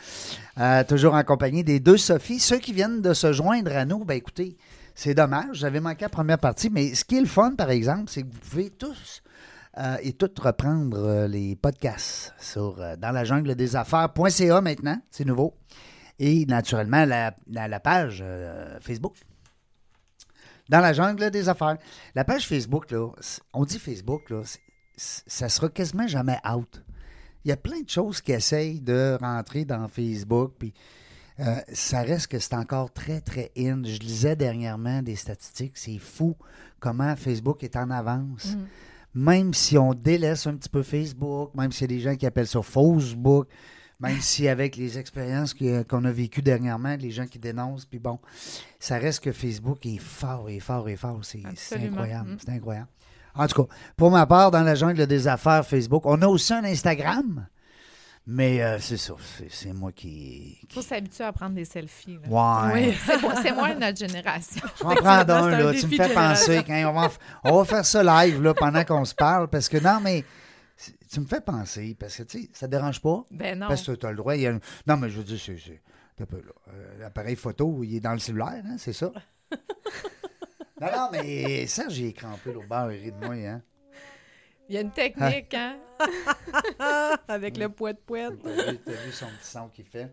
Speaker 1: euh, toujours en compagnie des deux Sophie. Ceux qui viennent de se joindre à nous, ben écoutez, c'est dommage, j'avais manqué la première partie, mais ce qui est le fun, par exemple, c'est que vous pouvez tous euh, et toutes reprendre les podcasts sur dans la jungle des affaires.ca maintenant, c'est nouveau. Et naturellement, la, la- la page Facebook. Dans la jungle des affaires. La page Facebook, là, on dit Facebook, là, ça sera quasiment jamais out. Il y a plein de choses qui essayent de rentrer dans Facebook, puis euh, ça reste que c'est encore très, très in. Je lisais dernièrement des statistiques, c'est fou comment Facebook est en avance. Même si on délaisse un petit peu Facebook, même s'il y a des gens qui appellent ça Facebook, même si avec les expériences que- qu'on a vécues dernièrement, les gens qui dénoncent, puis bon, ça reste que Facebook est fort et fort et fort. C'est incroyable.
Speaker 3: Mm.
Speaker 1: C'est incroyable. En tout cas, pour ma part, dans la jungle des affaires Facebook, on a aussi un Instagram. Mais euh, c'est ça, c'est- moi qui.
Speaker 3: Il faut s'habituer à prendre des selfies. là.
Speaker 1: Ouais.
Speaker 2: Oui.
Speaker 3: C'est moi- C'est moins notre génération.
Speaker 1: Je vais en prendre
Speaker 2: C'est
Speaker 1: un,
Speaker 2: un
Speaker 1: là. Tu me fais penser. Quand on, va, on va faire ça live là, pendant qu'on se parle. Parce que non, mais tu me fais penser. Parce que, tu sais, ça te dérange pas?
Speaker 3: Ben non.
Speaker 1: Parce que tu as le droit. il y a une- Non, mais je veux dire, c'est. c'est- un peu, là. Euh, L'appareil photo, il est dans le cellulaire, hein, c'est ça? Non, non, mais Serge, j'ai crampé l'autre bord, il rit de moi, hein?
Speaker 3: Il y a une technique, hein?
Speaker 2: Avec le poète poète.
Speaker 1: T'as vu, t'as vu son petit son qu'il fait.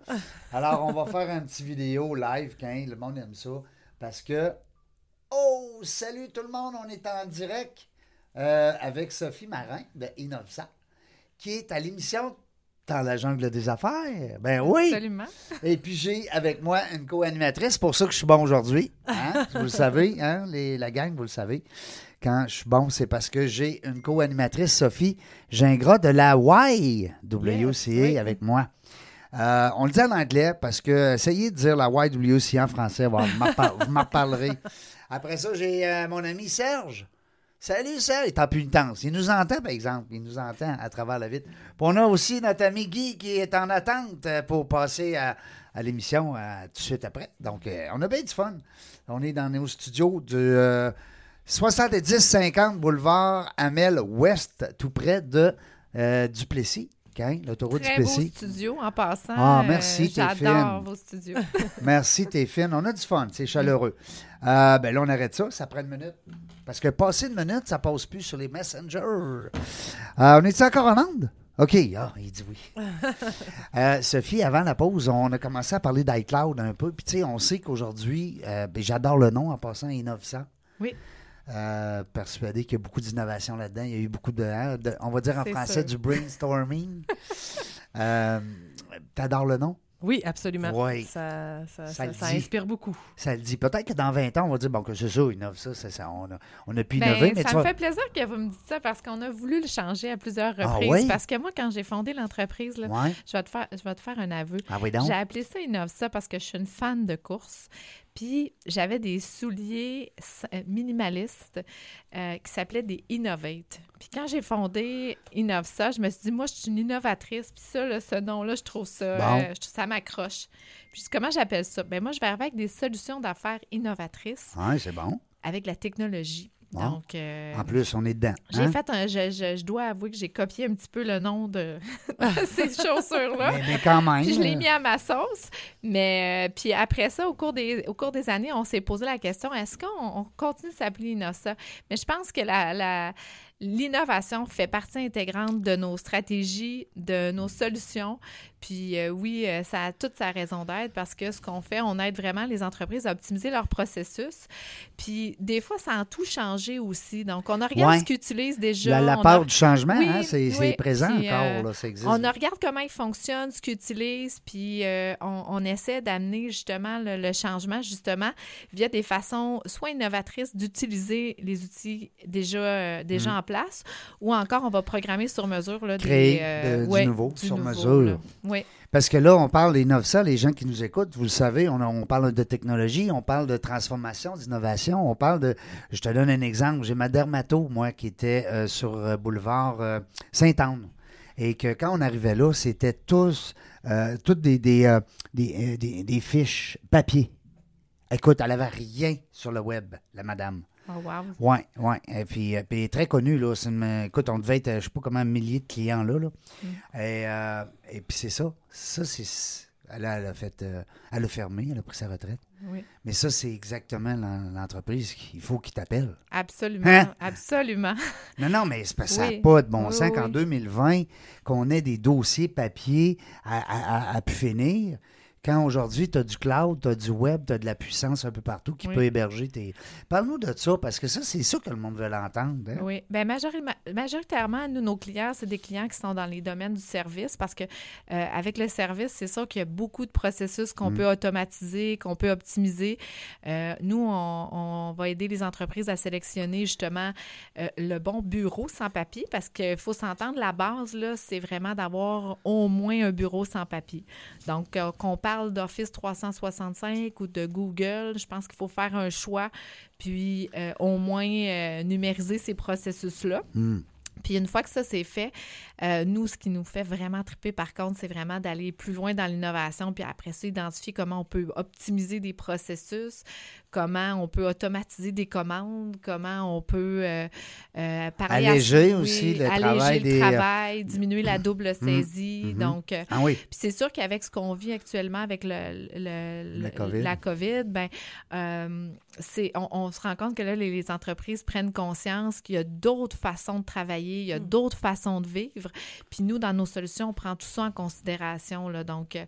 Speaker 1: Alors, on va faire un petit vidéo live quand le monde aime ça. Parce que. Oh, salut tout le monde, on est en direct euh, avec Sophie Marin de Innovsa, qui est à l'émission Dans la jungle des affaires. Ben oui!
Speaker 3: Absolument.
Speaker 1: Et puis j'ai avec moi une co-animatrice, pour ça que je suis bon aujourd'hui. Hein? Vous le savez, hein? Les- la gang, vous le savez. Quand je suis bon, c'est parce que j'ai une co-animatrice, Sophie Gingras de la YWCA
Speaker 3: oui.
Speaker 1: avec moi. Euh, on le dit en anglais parce que essayez de dire la YWCA en français, vous m'en par- vous m'en reparlerez. Après ça, j'ai euh, mon ami Serge. Salut Serge, il est en punitence. Il nous entend, par exemple. Il nous entend à travers la vitre. Puis on a aussi notre ami Guy qui est en attente euh, pour passer à, à l'émission euh, tout de suite après. Donc, euh, on a bien du fun. On est dans nos studios de euh, 70-50 boulevard Amel Ouest, tout près de euh, Duplessis. Hein, L'autoroute
Speaker 3: Très beau studio en passant.
Speaker 1: Ah, merci, t'es
Speaker 3: J'adore vos studios.
Speaker 1: Merci, t'es fine. On a du fun, c'est chaleureux. Euh, ben là, on arrête ça, ça prend une minute. Parce que passer une minute, ça passe plus sur les messengers. Euh, on est encore en onde? OK, ah, il dit oui. Euh, Sophie, avant la pause, on a commencé à parler d'iCloud un peu. Puis, tu sais, on sait qu'aujourd'hui, euh, ben, j'adore le nom en passant Innovant.
Speaker 3: Oui.
Speaker 1: Euh, persuadé qu'il y a beaucoup d'innovation là-dedans. Il y a eu beaucoup de, hein, de- on va dire en français, du brainstorming. T'adores le nom?
Speaker 2: Oui, absolument.
Speaker 1: Oui.
Speaker 2: Ça, ça,
Speaker 1: Ça
Speaker 2: ça, ça inspire beaucoup.
Speaker 1: Ça le dit. Peut-être que dans 20 ans, on va dire bon, que c'est ça, innove ça, c'est ça. On a, on a pu
Speaker 3: Ben,
Speaker 1: innover, mais
Speaker 3: ça me
Speaker 1: vois.
Speaker 3: fait plaisir que vous me dites ça parce qu'on a voulu le changer à plusieurs
Speaker 1: Ah
Speaker 3: reprises.
Speaker 1: oui?
Speaker 3: Parce que moi, quand j'ai fondé l'entreprise,
Speaker 1: Ouais.
Speaker 3: je, vais te faire, je vais te faire un aveu.
Speaker 1: Ah oui, donc?
Speaker 3: J'ai appelé ça Innovsa parce que je suis une fan de course. Puis j'avais des souliers euh, minimalistes euh, qui s'appelaient des Innovate. Puis quand j'ai fondé Innovsa, je me suis dit, moi, je suis une innovatrice. Puis ça, là, ce nom-là, je trouve ça,
Speaker 1: Bon.
Speaker 3: euh, je ça m'accroche. Puis comment j'appelle ça? Ben moi, je vais arriver avec des solutions d'affaires innovatrices
Speaker 1: Ouais, c'est bon.
Speaker 3: avec la technologie. Donc, euh,
Speaker 1: En plus, on est dedans.
Speaker 3: j'ai
Speaker 1: hein?
Speaker 3: fait un. Je, je- je dois avouer que j'ai copié un petit peu le nom de, de ces chaussures-là.
Speaker 1: Mais, mais quand même.
Speaker 3: Puis je l'ai mis à ma sauce. Mais euh, puis après ça, au cours des, au cours des années, on s'est posé la question est-ce qu'on on continue de s'appeler Inossa? Mais je pense que la, la- l'innovation fait partie intégrante de nos stratégies, de nos solutions. Puis euh, oui, euh, ça a toute sa raison d'être parce que ce qu'on fait, on aide vraiment les entreprises à optimiser leur processus. Puis des fois, ça a tout changé aussi. Donc, on regarde
Speaker 1: Ouais.
Speaker 3: ce qu'ils utilisent déjà.
Speaker 1: La,
Speaker 3: a-
Speaker 1: du changement,
Speaker 3: Oui,
Speaker 1: hein, c'est,
Speaker 3: oui,
Speaker 1: présent
Speaker 3: puis,
Speaker 1: encore,
Speaker 3: euh,
Speaker 1: là, ça existe.
Speaker 3: on regarde comment ils fonctionnent, ce qu'ils utilisent, puis euh, on, on essaie d'amener justement le, le changement, justement, via des façons soit innovatrices d'utiliser les outils déjà, déjà en place, ou encore on va programmer sur mesure. Là,
Speaker 1: Mm. Créer
Speaker 3: des,
Speaker 1: de- du
Speaker 3: ouais,
Speaker 1: nouveau, sur
Speaker 3: nouveau,
Speaker 1: mesure.
Speaker 3: là.
Speaker 1: Parce que là, on parle d'Innovsa, les gens qui nous écoutent, vous le savez, on, parle de technologie, on parle de transformation, d'innovation, on parle de... Je te donne un exemple. J'ai ma dermato, moi, qui était euh, sur euh, boulevard euh, Sainte-Anne. Et que quand on arrivait là, c'était tous, euh, toutes des, des, des, des- des fiches papier. Écoute, elle n'avait rien sur le web, la madame.
Speaker 3: Oh, wow.
Speaker 1: Oui, oui. Et puis, euh, puis est très connue, là. C'est une- écoute, on devait être, euh, je sais pas comment, un millier de clients là. là.
Speaker 3: Mm.
Speaker 1: Et, euh, et puis c'est ça. Ça, c'est. Elle a, elle a fait. euh, elle a fermé, elle a pris sa retraite.
Speaker 3: Oui.
Speaker 1: Mais ça, c'est exactement l'en- l'entreprise qu'il faut qu'il t'appelle.
Speaker 3: Absolument,
Speaker 1: Hein?
Speaker 3: absolument.
Speaker 1: Non, non, mais c'est parce que ça n'a
Speaker 3: Oui.
Speaker 1: pas de bon
Speaker 3: Oui,
Speaker 1: sens
Speaker 3: oui,
Speaker 1: qu'en
Speaker 3: oui.
Speaker 1: 2020, qu'on ait des dossiers papier à, à, à- à pu finir. Quand aujourd'hui, tu as du cloud, tu as du web, tu as de la puissance un peu partout qui
Speaker 3: Oui.
Speaker 1: peut héberger tes. Parle-nous de ça, parce que ça, c'est ça que le monde veut l'entendre. hein.
Speaker 3: Oui, bien majoritairement, nous, nos clients, c'est des clients qui sont dans les domaines du service parce que euh, avec le service, c'est sûr qu'il y a beaucoup de processus qu'on
Speaker 1: Mm.
Speaker 3: peut automatiser, qu'on peut optimiser. Euh, nous, on, on va aider les entreprises à sélectionner justement euh, le bon bureau sans papier parce qu'il faut s'entendre, la base, là, c'est vraiment d'avoir au moins un bureau sans papier. Donc, qu'on parle d'Office 365 ou de Google, je pense qu'il faut faire un choix, puis euh, au moins euh, numériser ces processus-là.
Speaker 1: Hmm.
Speaker 3: Puis une fois que ça c'est fait, euh, nous, ce qui nous fait vraiment triper, par contre, c'est vraiment d'aller plus loin dans l'innovation, puis après ça, identifier comment on peut optimiser des processus, comment on peut automatiser des commandes, comment on peut euh, euh, parler à-
Speaker 1: Alléger
Speaker 3: oui,
Speaker 1: aussi le
Speaker 3: alléger
Speaker 1: travail
Speaker 3: le
Speaker 1: des-
Speaker 3: travail, diminuer la double saisie.
Speaker 1: mhm.
Speaker 3: Donc, euh,
Speaker 1: Ah oui.
Speaker 3: puis c'est sûr qu'avec ce qu'on vit actuellement avec le, le-
Speaker 1: La COVID.
Speaker 3: la COVID, ben, euh, c'est, on, on se rend compte que là, les, les entreprises prennent conscience qu'il y a d'autres façons de travailler, il y a
Speaker 2: Mm.
Speaker 3: d'autres façons de vivre. Puis nous, dans nos solutions, on prend tout ça en considération. Là, donc, euh,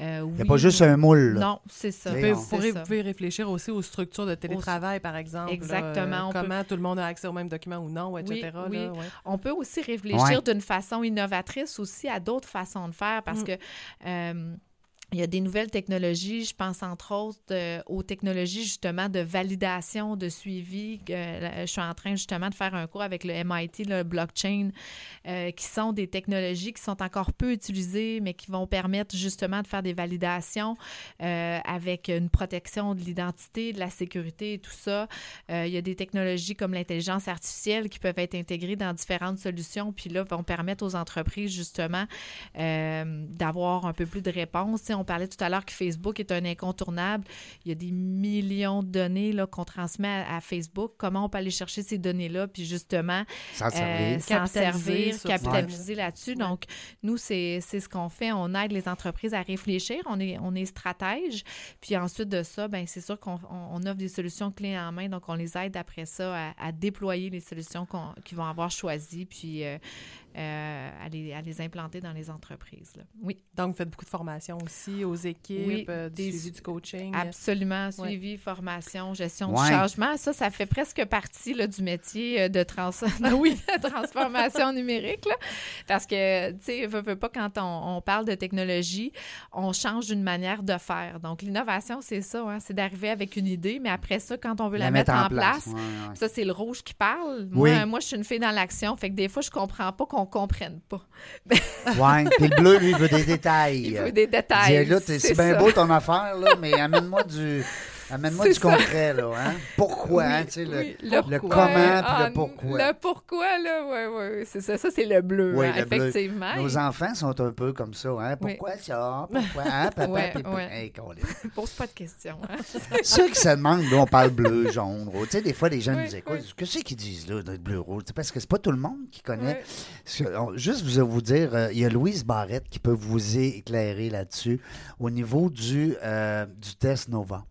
Speaker 3: euh,
Speaker 1: Il
Speaker 3: oui,
Speaker 1: n'y a pas juste un moule. là.
Speaker 3: Non, c'est
Speaker 2: Vous
Speaker 1: on-
Speaker 2: vous
Speaker 3: ça.
Speaker 2: vous pouvez réfléchir aussi aux structures de télétravail, par exemple. là,
Speaker 3: Exactement,
Speaker 2: euh,
Speaker 3: on peut-
Speaker 2: comment tout le monde a accès aux mêmes documents ou non, etc.
Speaker 3: Oui,
Speaker 2: là,
Speaker 3: oui.
Speaker 2: ouais.
Speaker 3: On peut aussi réfléchir
Speaker 1: Ouais.
Speaker 3: d'une façon innovatrice aussi à d'autres façons de faire parce
Speaker 2: Mm.
Speaker 3: que euh, il y a des nouvelles technologies, je pense entre autres euh, aux technologies justement de validation, de suivi. Euh, je suis en train justement de faire un cours avec le MIT, le blockchain, euh, qui sont des technologies qui sont encore peu utilisées, mais qui vont permettre justement de faire des validations avec une protection de l'identité, de la sécurité et tout ça. Il y a des technologies comme l'intelligence artificielle qui peuvent être intégrées dans différentes solutions, puis là, vont permettre aux entreprises justement d'avoir un peu plus de réponses. On parlait tout à l'heure que Facebook est un incontournable. Il y a des millions de données là, qu'on transmet à, à Facebook. Comment on peut aller chercher ces données-là, puis justement euh,
Speaker 1: servir.
Speaker 3: s'en
Speaker 2: Capitaliser
Speaker 3: servir,
Speaker 2: sur
Speaker 3: capitaliser là-dessus.
Speaker 2: Ouais.
Speaker 3: Donc, nous, c'est c'est ce qu'on fait. On aide les entreprises à réfléchir. On est, on est stratège. Puis ensuite de ça, ben c'est sûr qu'on on- on offre des solutions clés en main. Donc, on les aide après ça à, à déployer les solutions qu'on- qu'ils vont avoir choisies, puis euh, euh, à, les, à les implanter dans les entreprises. là. Oui,
Speaker 2: Donc, vous faites beaucoup de formations aussi aux équipes,
Speaker 3: Oui,
Speaker 2: euh, du
Speaker 3: des-
Speaker 2: suivi du coaching.
Speaker 3: absolument. Suivi, formation, gestion
Speaker 1: Ouais.
Speaker 3: du changement. Ça, ça fait presque partie là, du métier euh, de, trans oui, de transformation numérique. là. Parce que, tu sais, veux, veux pas, quand on, on parle de technologie, on change d'une manière de faire. Donc, l'innovation, c'est ça, hein, c'est d'arriver avec une idée, mais après ça, quand on veut la, mettre, en place,
Speaker 1: Ouais, ouais.
Speaker 3: ça, c'est le rouge qui parle.
Speaker 1: Oui.
Speaker 3: Moi, moi, je suis une fille dans l'action, fait que des fois, je comprends pas qu'on comprenne pas.
Speaker 1: Ouais. Puis le bleu, lui, il veut des détails.
Speaker 3: Il faut des
Speaker 1: Dis,
Speaker 3: détails.
Speaker 1: là,
Speaker 3: c'est
Speaker 1: bien beau ton affaire, là, mais amène-moi du. Amène-moi du concret, là. Hein? Pourquoi,
Speaker 3: Oui,
Speaker 1: hein, tu sais, le,
Speaker 3: oui,
Speaker 1: le
Speaker 3: pourquoi.
Speaker 1: comment puis
Speaker 3: Ah,
Speaker 1: le pourquoi.
Speaker 3: Le pourquoi, là, oui, oui, c'est ça. Ça, c'est le bleu,
Speaker 1: Oui,
Speaker 3: hein,
Speaker 1: le bleu.
Speaker 3: effectivement.
Speaker 1: Nos enfants sont un peu comme ça. Hein? Pourquoi ça? Pourquoi? Hein, papa?
Speaker 3: Ouais,
Speaker 1: puis-
Speaker 3: ouais.
Speaker 1: Hey.
Speaker 3: Pose pas de questions. hein.
Speaker 1: Ceux qui se demandent, là, on parle bleu, jaune, rouge. Tu sais, des fois, les jeunes
Speaker 3: Oui,
Speaker 1: nous écoutent. Qu'est-ce qu'ils disent, là, de bleu, rouge? Parce que c'est pas tout le monde qui connaît. Juste vous, vous dire, euh, il y a Louise Barrette qui peut vous éclairer là-dessus au niveau du, euh, du test Nova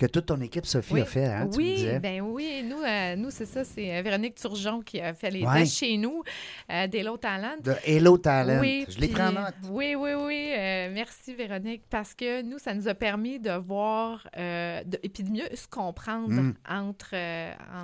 Speaker 1: que toute ton équipe, Sophie,
Speaker 3: Oui.
Speaker 1: a fait. Hein, tu
Speaker 3: oui,
Speaker 1: disais.
Speaker 3: ben oui, nous, euh, nous c'est ça, c'est euh, Véronique Turgeon qui a fait les
Speaker 1: Ouais.
Speaker 3: tests chez nous, euh, d'Hello Talent.
Speaker 1: De Hello Talent.
Speaker 3: Oui,
Speaker 1: je
Speaker 3: puis-
Speaker 1: pris en note.
Speaker 3: Oui, oui, oui. euh, merci, Véronique, parce que nous, ça nous a permis de voir de- et puis de mieux se comprendre
Speaker 1: Mm.
Speaker 3: entre,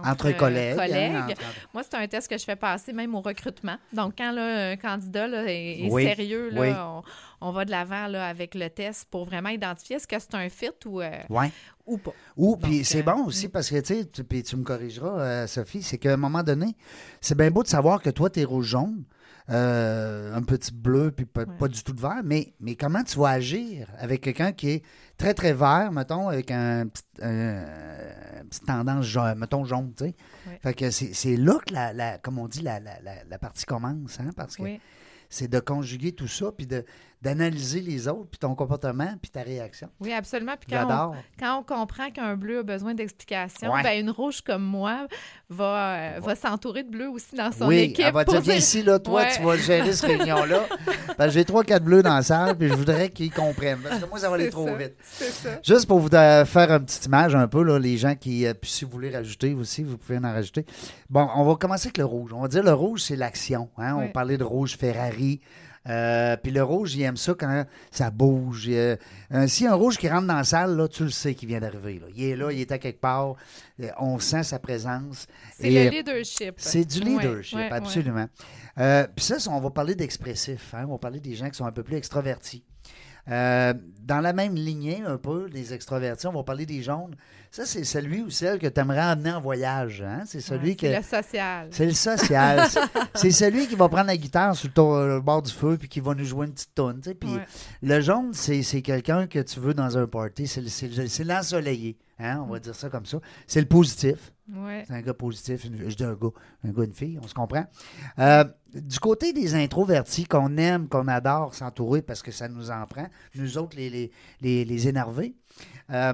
Speaker 1: Entre collègues. hein, entre-
Speaker 3: Moi, c'est un test que je fais passer même au recrutement. Donc, quand là, un candidat là, est, est
Speaker 1: Oui,
Speaker 3: sérieux, là,
Speaker 1: oui.
Speaker 3: on, on va de l'avant là, avec le test pour vraiment identifier est-ce que c'est un fit ou, euh,
Speaker 1: Ouais.
Speaker 3: ou pas.
Speaker 1: Ou, puis c'est
Speaker 3: euh,
Speaker 1: bon aussi parce que, tu sais, tu- puis tu me corrigeras, euh, Sophie, c'est qu'à un moment donné, c'est bien beau de savoir que toi, tu es rouge-jaune, euh, un petit bleu, puis pas,
Speaker 3: Ouais.
Speaker 1: pas du tout de vert, mais, mais comment tu vas agir avec quelqu'un qui est très, très vert, mettons, avec un petite tendance, jaune, mettons, jaune, tu sais?
Speaker 3: Ouais.
Speaker 1: Fait que c'est c'est là que, la, la- comme on dit, la, la, la, la partie commence, hein, parce que
Speaker 3: Oui.
Speaker 1: c'est de conjuguer tout ça, puis de- d'analyser les autres, puis ton comportement, puis ta réaction.
Speaker 3: Oui, absolument. Puis quand on,
Speaker 1: J'adore.
Speaker 3: quand on comprend qu'un bleu a besoin d'explications,
Speaker 1: Ouais.
Speaker 3: ben une rouge comme moi va, euh, va s'entourer de bleu aussi dans son
Speaker 1: oui,
Speaker 3: équipe.
Speaker 1: elle va dire, viens ici, là, toi,
Speaker 3: Ouais.
Speaker 1: tu vas gérer cette réunion-là. Parce que j'ai trois, quatre bleus dans la salle, puis je voudrais qu'ils comprennent. Parce que moi, ça va aller trop
Speaker 3: ça,
Speaker 1: vite.
Speaker 3: C'est ça.
Speaker 1: Juste pour vous faire une petite image un peu, là, les gens qui, euh, puis si vous voulez rajouter aussi, vous pouvez en rajouter. Bon, on va commencer avec le rouge. On va dire le rouge, c'est l'action. Hein? On parlait de rouge Ferrari. Euh, puis le rouge, il aime ça quand ça bouge. Euh, si un rouge qui rentre dans la salle, là, tu le sais qu'il vient d'arriver. Il est là, il est à quelque part. Euh, on sent sa présence.
Speaker 3: C'est le
Speaker 1: euh,
Speaker 3: leadership.
Speaker 1: C'est du leadership,
Speaker 3: ouais, ouais.
Speaker 1: absolument. Euh, Puis ça, on va parler d'expressif. hein. On va parler des gens qui sont un peu plus extravertis. Dans la même lignée, un peu, les extravertis, on va parler des jaunes. Ça, c'est celui ou celle que tu aimerais amener en voyage. hein? C'est celui
Speaker 3: Ouais,
Speaker 1: que.
Speaker 3: C'est le social.
Speaker 1: C'est le social. C'est- celui qui va prendre la guitare sur le, to- le bord du feu puis qui va nous jouer une petite tonne. Puis
Speaker 3: Ouais.
Speaker 1: le jaune, c'est quelqu'un que tu veux dans un party. C'est le- c'est le- c'est l'ensoleillé. Hein, on va dire ça comme ça. C'est le positif.
Speaker 3: Ouais.
Speaker 1: C'est un gars positif. une- je dis un gars, un gars, une fille, on se comprend. Euh, du côté des introvertis qu'on aime, qu'on adore s'entourer parce que ça nous en prend, nous autres, les, les, les, les énervés, euh,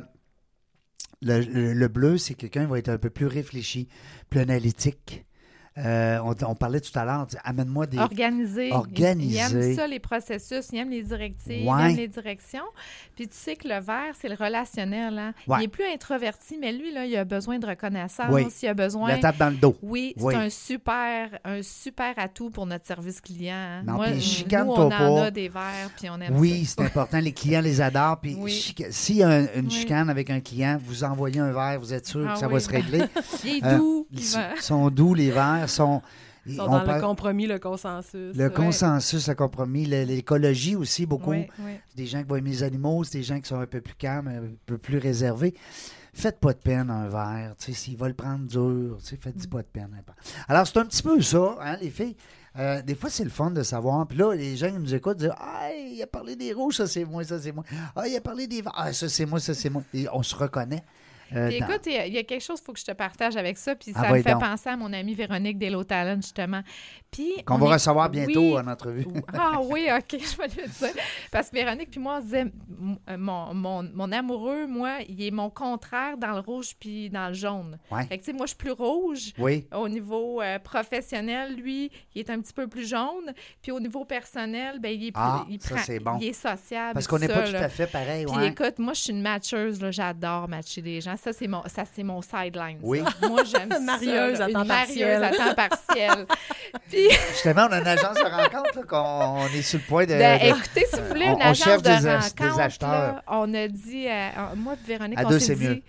Speaker 1: le, le- le bleu, c'est quelqu'un qui va être un peu plus réfléchi, plus analytique. Euh, on, on parlait tout à l'heure, amène-moi des.
Speaker 3: Organisé.
Speaker 1: Organisé.
Speaker 3: Il, il aime ça, les processus, il aime les directives,
Speaker 1: Ouais.
Speaker 3: il aime les directions. Puis tu sais que le vert, c'est le relationnel. Hein?
Speaker 1: Ouais.
Speaker 3: Il est plus introverti, mais lui, là, il a besoin de reconnaissance,
Speaker 1: Oui.
Speaker 3: il a besoin...
Speaker 1: La tape dans le dos.
Speaker 3: Oui, c'est un super, un super atout pour notre service client. hein.
Speaker 1: Non,
Speaker 3: Moi, nous, on en
Speaker 1: pas.
Speaker 3: a des verts, puis on aime
Speaker 1: Oui, c'est important. Les clients les adorent. Puis
Speaker 3: Oui.
Speaker 1: s'il y a un- une chicane avec un client, vous envoyez un verre, vous êtes sûr
Speaker 3: Ah
Speaker 1: que ça va se régler.
Speaker 3: Il est
Speaker 1: Euh,
Speaker 3: doux.
Speaker 1: Ils
Speaker 3: il
Speaker 1: sont,
Speaker 3: va-
Speaker 1: sont doux, les verres. Sont,
Speaker 2: Ils sont
Speaker 1: on
Speaker 2: dans le
Speaker 1: parle-
Speaker 2: compromis, le consensus.
Speaker 1: le
Speaker 2: Ouais.
Speaker 1: consensus, le compromis, l'écologie aussi, beaucoup. C'est des gens qui vont aimer les animaux, c'est des gens qui sont un peu plus calmes, un peu plus réservés. Faites pas de peine un verre. tu sais, S'ils veulent prendre dur, tu sais, faites-y pas de peine. hein. Alors, c'est un petit peu ça, hein, les filles. Euh, des fois, c'est le fun de savoir. Puis là, les gens qui nous écoutent disent Ah, il a parlé des rouges, ça c'est moi, ça c'est moi. Ah, il a parlé des verts, ah, ça c'est moi, ça c'est moi. Et on se reconnaît. Euh,
Speaker 3: Puis écoute, il y a- il y, a quelque chose qu'il faut que je te partage avec ça, puis
Speaker 1: Ah,
Speaker 3: ça me fait
Speaker 1: donc.
Speaker 3: penser à mon amie Véronique Delo Talent, justement. Puis
Speaker 1: qu'on
Speaker 3: on
Speaker 1: va
Speaker 3: est-
Speaker 1: recevoir bientôt
Speaker 3: Oui.
Speaker 1: en entrevue.
Speaker 3: Ah oui, OK, je vais le dire. Parce que Véronique puis moi, on se disait, euh, mon, mon, mon amoureux, moi, il est mon contraire dans le rouge puis dans le jaune.
Speaker 1: Ouais.
Speaker 3: Fait que, tu sais, moi, je suis plus rouge.
Speaker 1: Oui.
Speaker 3: Au niveau euh, professionnel, lui, il est un petit peu plus jaune. Puis au niveau personnel, ben, il est plus...
Speaker 1: Ah,
Speaker 3: il,
Speaker 1: ça,
Speaker 3: prend-
Speaker 1: bon.
Speaker 3: il est sociable.
Speaker 1: Parce qu'on n'est pas tout à fait pareil.
Speaker 3: Puis
Speaker 1: ouais.
Speaker 3: écoute, moi, je suis une matcheuse, là. J'adore matcher des gens. Ça, c'est mon, ça, c'est mon sideline. ça.
Speaker 1: Oui.
Speaker 3: Moi, j'aime ça.
Speaker 2: Marieuse à
Speaker 3: Une
Speaker 2: temps
Speaker 3: marieuse
Speaker 2: partiel.
Speaker 3: à temps partiel. Puis,
Speaker 1: Justement, on a une agence de rencontre là, qu'on on est sur le point de.
Speaker 3: ben,
Speaker 1: de-
Speaker 3: écoutez, si vous voulez
Speaker 1: on-
Speaker 3: une
Speaker 1: on
Speaker 3: agence
Speaker 1: cherche
Speaker 3: de
Speaker 1: des acheteurs.
Speaker 3: là, on a dit, euh, moi et Véronique,
Speaker 1: À
Speaker 3: on
Speaker 1: deux,
Speaker 3: s'est dit,
Speaker 1: mieux.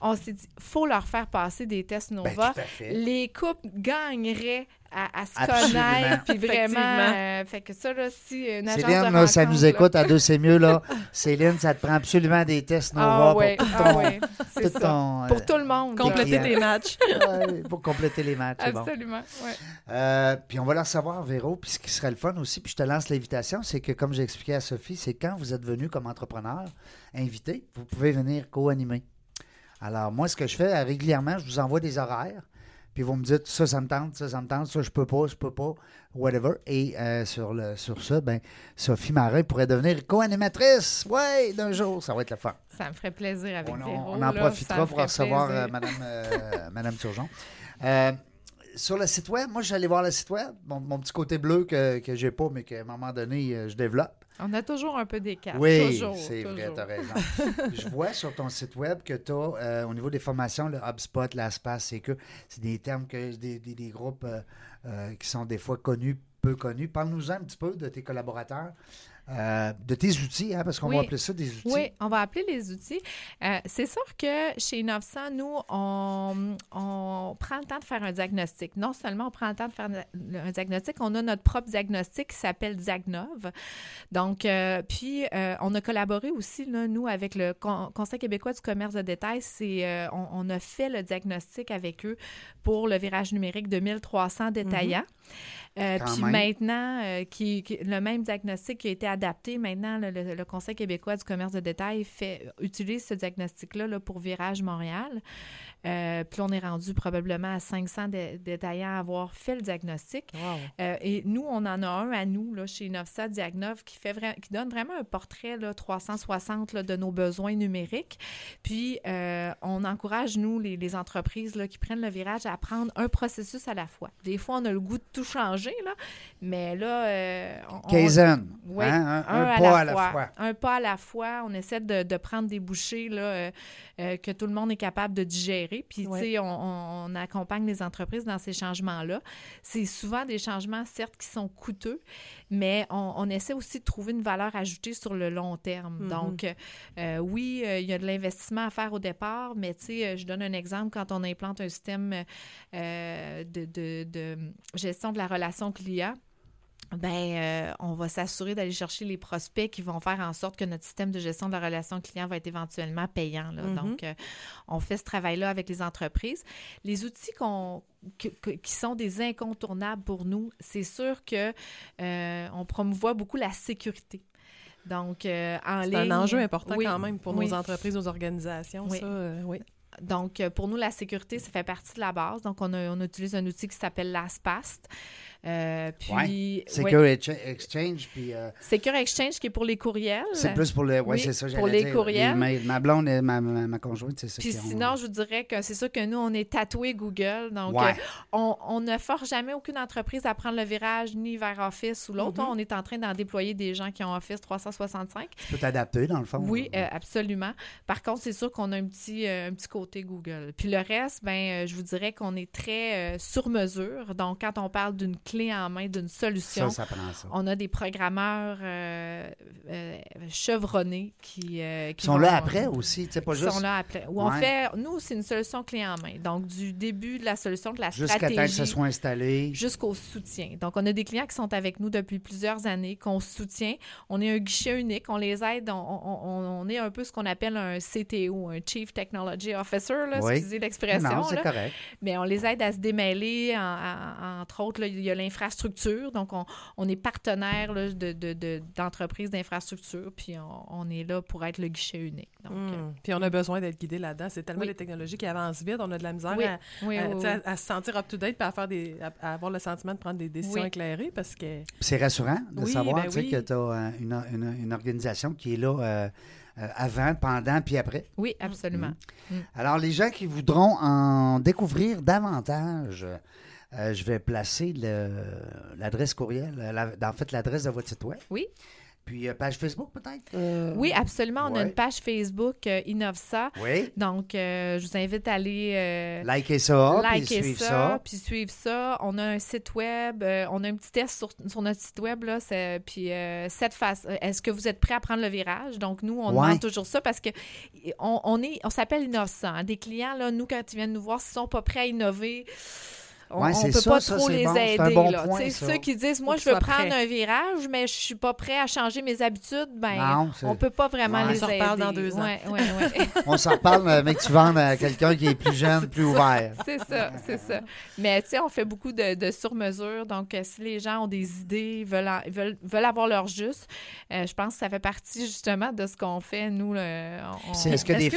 Speaker 3: On s'est dit, faut leur faire passer des tests
Speaker 1: Ben,
Speaker 3: Nova.
Speaker 1: tout à fait.
Speaker 3: Les couples gagneraient à, à se
Speaker 1: Absolument.
Speaker 3: connaître, puis vraiment, euh, fait que ça, là, si une agence
Speaker 1: Céline,
Speaker 3: de
Speaker 1: là, ça nous écoute à deux, c'est mieux, là. Céline, ça te prend absolument des tests Nova
Speaker 3: Ah ouais,
Speaker 1: pour tout
Speaker 3: ah ouais,
Speaker 1: tout
Speaker 3: ça.
Speaker 1: ton,
Speaker 3: Pour
Speaker 1: euh,
Speaker 3: tout le monde.
Speaker 2: Compléter tes matchs.
Speaker 1: ouais, pour compléter les matchs, bon.
Speaker 3: Absolument, ouais.
Speaker 1: Euh, puis on va la recevoir, Véro. Puis ce qui serait le fun aussi, puis je te lance l'invitation, c'est que comme j'ai expliqué à Sophie, c'est quand vous êtes venu comme entrepreneur, invité, vous pouvez venir co-animer. Alors moi, ce que je fais euh, régulièrement, je vous envoie des horaires, puis vous me dites ça, ça me tente, ça, ça me tente, ça, je peux pas, je peux pas, whatever. Et euh, sur, le, sur ça, ben, Sophie Marin pourrait devenir co-animatrice, ouais, d'un jour, ça va être le fun.
Speaker 3: Ça me ferait plaisir avec
Speaker 1: On, on- on en
Speaker 3: là,
Speaker 1: profitera pour recevoir euh, Madame, euh, Madame Turgeon. Sur le site web, moi, j'allais voir le site web, mon, mon petit côté bleu que, que j'ai pas, mais qu'à un moment donné, je développe.
Speaker 3: On a toujours un peu d'écart.
Speaker 1: oui, c'est vrai, tu as raison. je vois sur ton site web que tu as, au niveau des formations, le HubSpot, l'ASPAS, c'est que c'est des termes que des, des- des groupes euh, euh, qui sont des fois connus, peu connus. Parle-nous un petit peu de tes collaborateurs, euh, de tes outils, hein, parce qu'on
Speaker 3: Oui.
Speaker 1: va appeler ça des outils.
Speaker 3: Oui, on va appeler les outils. Euh, c'est sûr que chez 900, nous, on, on prend le temps de faire un diagnostic. Non seulement on prend le temps de faire un diagnostic, on a notre propre diagnostic qui s'appelle Diagnov. Donc, euh, puis, on a collaboré aussi, là, nous, avec le Con- Conseil québécois du commerce de détail. C'est, on, on a fait le diagnostic avec eux pour le virage numérique de 1300 détaillants. Euh, puis
Speaker 1: même.
Speaker 3: maintenant, euh, qui, qui- le même diagnostic qui a été adapté, maintenant, le, le- le Conseil québécois du commerce de détail fait, utilise ce diagnostic-là là, pour Virage Montréal. Euh, puis on est rendu probablement à 500 dé- détaillants à avoir fait le diagnostic. Euh, et nous, on en a un à nous, là, chez 900 Diagnov, qui, fait qui donne vraiment un portrait là, 360 là, de nos besoins numériques. Puis, euh, on encourage, nous, les, les entreprises là, qui prennent le virage, à prendre un processus à la fois. Des fois, on a le goût de tout changer, là, mais là... euh, on-
Speaker 1: Kaizen,
Speaker 3: oui,
Speaker 1: hein, un, pas
Speaker 3: la
Speaker 1: à la
Speaker 3: fois. Un pas à la fois. On essaie de, de prendre des bouchées là, que tout le monde est capable de digérer. Puis,
Speaker 2: Ouais.
Speaker 3: tu sais, on, accompagne les entreprises dans ces changements-là. C'est souvent des changements, certes, qui sont coûteux, mais on, on essaie aussi de trouver une valeur ajoutée sur le long terme.
Speaker 2: Mhm.
Speaker 3: Donc, euh, oui, euh, il y a de l'investissement à faire au départ, mais tu sais, euh, je donne un exemple. Quand on implante un système euh, de, de- de gestion de la relation client, ben, euh, on va s'assurer d'aller chercher les prospects qui vont faire en sorte que notre système de gestion de la relation client va être éventuellement payant. là.
Speaker 2: Mhm.
Speaker 3: Donc, euh, on fait ce travail-là avec les entreprises. Les outils qu'on que- que- qui sont des incontournables pour nous, c'est sûr que euh, on promouvoit beaucoup la sécurité. Donc, euh, en
Speaker 2: C'est
Speaker 3: ligne.
Speaker 2: un enjeu important
Speaker 3: Oui,
Speaker 2: quand même pour
Speaker 3: oui.
Speaker 2: nos entreprises, nos organisations.
Speaker 3: Oui.
Speaker 2: Ça, oui.
Speaker 3: Donc, pour nous, la sécurité, ça fait partie de la base. Donc, on, a- on utilise un outil qui s'appelle LastPass. Euh, puis,
Speaker 1: Ouais. Secure Ex- Exchange, puis euh,
Speaker 3: Secure Exchange qui est pour les courriels.
Speaker 1: c'est plus pour le. Oui,
Speaker 3: Oui,
Speaker 1: c'est ça,
Speaker 3: pour les
Speaker 1: dire,
Speaker 3: courriels.
Speaker 1: mails. Ma blonde et ma, ma, ma conjointe, c'est ça.
Speaker 3: Puis
Speaker 1: ont-
Speaker 3: sinon, je vous dirais que c'est sûr que nous, on est tatoué Google. Donc,
Speaker 1: Ouais.
Speaker 3: euh, on, on ne force jamais aucune entreprise à prendre le virage ni vers Office ou l'autre.
Speaker 2: Mhm.
Speaker 3: On est en train d'en déployer des gens qui ont Office 365.
Speaker 1: Tu peux t'adapter, dans le fond.
Speaker 3: Oui, euh, absolument. Par contre, c'est sûr qu'on a un petit, euh, un petit côté Google. Puis le reste, ben, euh, je vous dirais qu'on est très euh, sur mesure. Donc, quand on parle d'une clé en main, d'une solution,
Speaker 1: ça, ça prend ça.
Speaker 3: on a des programmeurs euh, euh, chevronnés qui, euh, qui
Speaker 1: sont
Speaker 3: vont-
Speaker 1: là après aussi, tu sais, pas
Speaker 3: Ils
Speaker 1: juste
Speaker 3: sont là après. Où on
Speaker 1: Ouais.
Speaker 3: fait, nous, c'est une solution clé en main. Donc, du début de la solution, de la
Speaker 1: jusqu'à temps que
Speaker 3: stratégie
Speaker 1: ça soit installé.
Speaker 3: jusqu'au soutien. Donc, on a des clients qui sont avec nous depuis plusieurs années, qu'on soutient. On est un guichet unique, on les aide. On, on- on- on est un peu ce qu'on appelle un CTO, un Chief Technology Officer, là,
Speaker 1: Oui.
Speaker 3: excusez l'expression.
Speaker 1: Non, c'est
Speaker 3: là.
Speaker 1: correct.
Speaker 3: Mais on les aide à se démêler. en- en- entre autres, là, il y a l'infrastructure. Donc, on, on est partenaire là, de, de- de- d'entreprises d'infrastructure, puis on, on est là pour être le guichet unique. Donc,
Speaker 2: Mm.
Speaker 3: euh,
Speaker 2: Puis on a besoin d'être guidé là-dedans. C'est tellement
Speaker 3: Oui.
Speaker 2: les technologies qui avancent vite. On a de la misère
Speaker 3: Oui,
Speaker 2: à,
Speaker 3: oui,
Speaker 2: à-
Speaker 3: oui,
Speaker 2: tu sais,
Speaker 3: oui.
Speaker 2: à- à se sentir up-to-date et à, faire des, à, à avoir le sentiment de prendre des décisions
Speaker 3: Oui.
Speaker 2: éclairées parce que...
Speaker 1: Puis C'est rassurant de
Speaker 2: Oui,
Speaker 1: savoir
Speaker 2: ben
Speaker 1: que tu as une, une- une organisation qui est là euh, euh, avant, pendant, puis après.
Speaker 3: Oui, absolument.
Speaker 1: Alors, les gens qui voudront en découvrir davantage, euh, je vais placer l'adresse courriel, euh, la- en fait, l'adresse de votre site web.
Speaker 3: Oui.
Speaker 1: Puis, euh, page Facebook, peut-être? euh?
Speaker 3: Oui, absolument. On a une page Facebook euh, Innovsa.
Speaker 1: Oui.
Speaker 3: Donc, euh, je vous invite à aller euh,
Speaker 1: Likez ça, puis
Speaker 3: liker
Speaker 1: suivre
Speaker 3: ça,
Speaker 1: ça.
Speaker 3: puis suivre ça. On a un site web, euh, on a un petit test sur, sur notre site web, là, puis euh, cette face, euh, est-ce que vous êtes prêt à prendre le virage? Donc, nous, on
Speaker 1: Ouais.
Speaker 3: demande toujours ça parce que on, on est, on s'appelle innocent. hein. Des clients, là, nous, quand ils viennent nous voir, s'ils sont pas prêts à innover, on
Speaker 1: Ouais,
Speaker 3: ne peut
Speaker 1: ça,
Speaker 3: pas
Speaker 1: ça,
Speaker 3: trop les
Speaker 1: bon,
Speaker 3: aider.
Speaker 1: un bon
Speaker 3: là.
Speaker 1: point,
Speaker 3: Tu sais,
Speaker 1: ça.
Speaker 3: Ceux qui disent, moi,
Speaker 2: Faut
Speaker 3: je veux prendre un virage, mais je suis pas prêt à changer mes habitudes, ben,
Speaker 1: Non,
Speaker 3: on peut pas vraiment
Speaker 1: Ouais.
Speaker 3: les
Speaker 2: On se
Speaker 3: aider.
Speaker 2: reparle dans deux ans.
Speaker 3: Ouais, ouais, ouais.
Speaker 1: On s'en reparle, euh, mais que tu vendes à quelqu'un qui est plus jeune, plus ouvert.
Speaker 3: C'est ça, c'est ça. Mais tu sais, on fait beaucoup de, de sur-mesure. Donc, euh, si les gens ont des idées, veulent, en- veulent, veulent avoir leur juste, euh, je pense que ça fait partie justement de ce qu'on fait, nous. on-
Speaker 1: Est-ce que des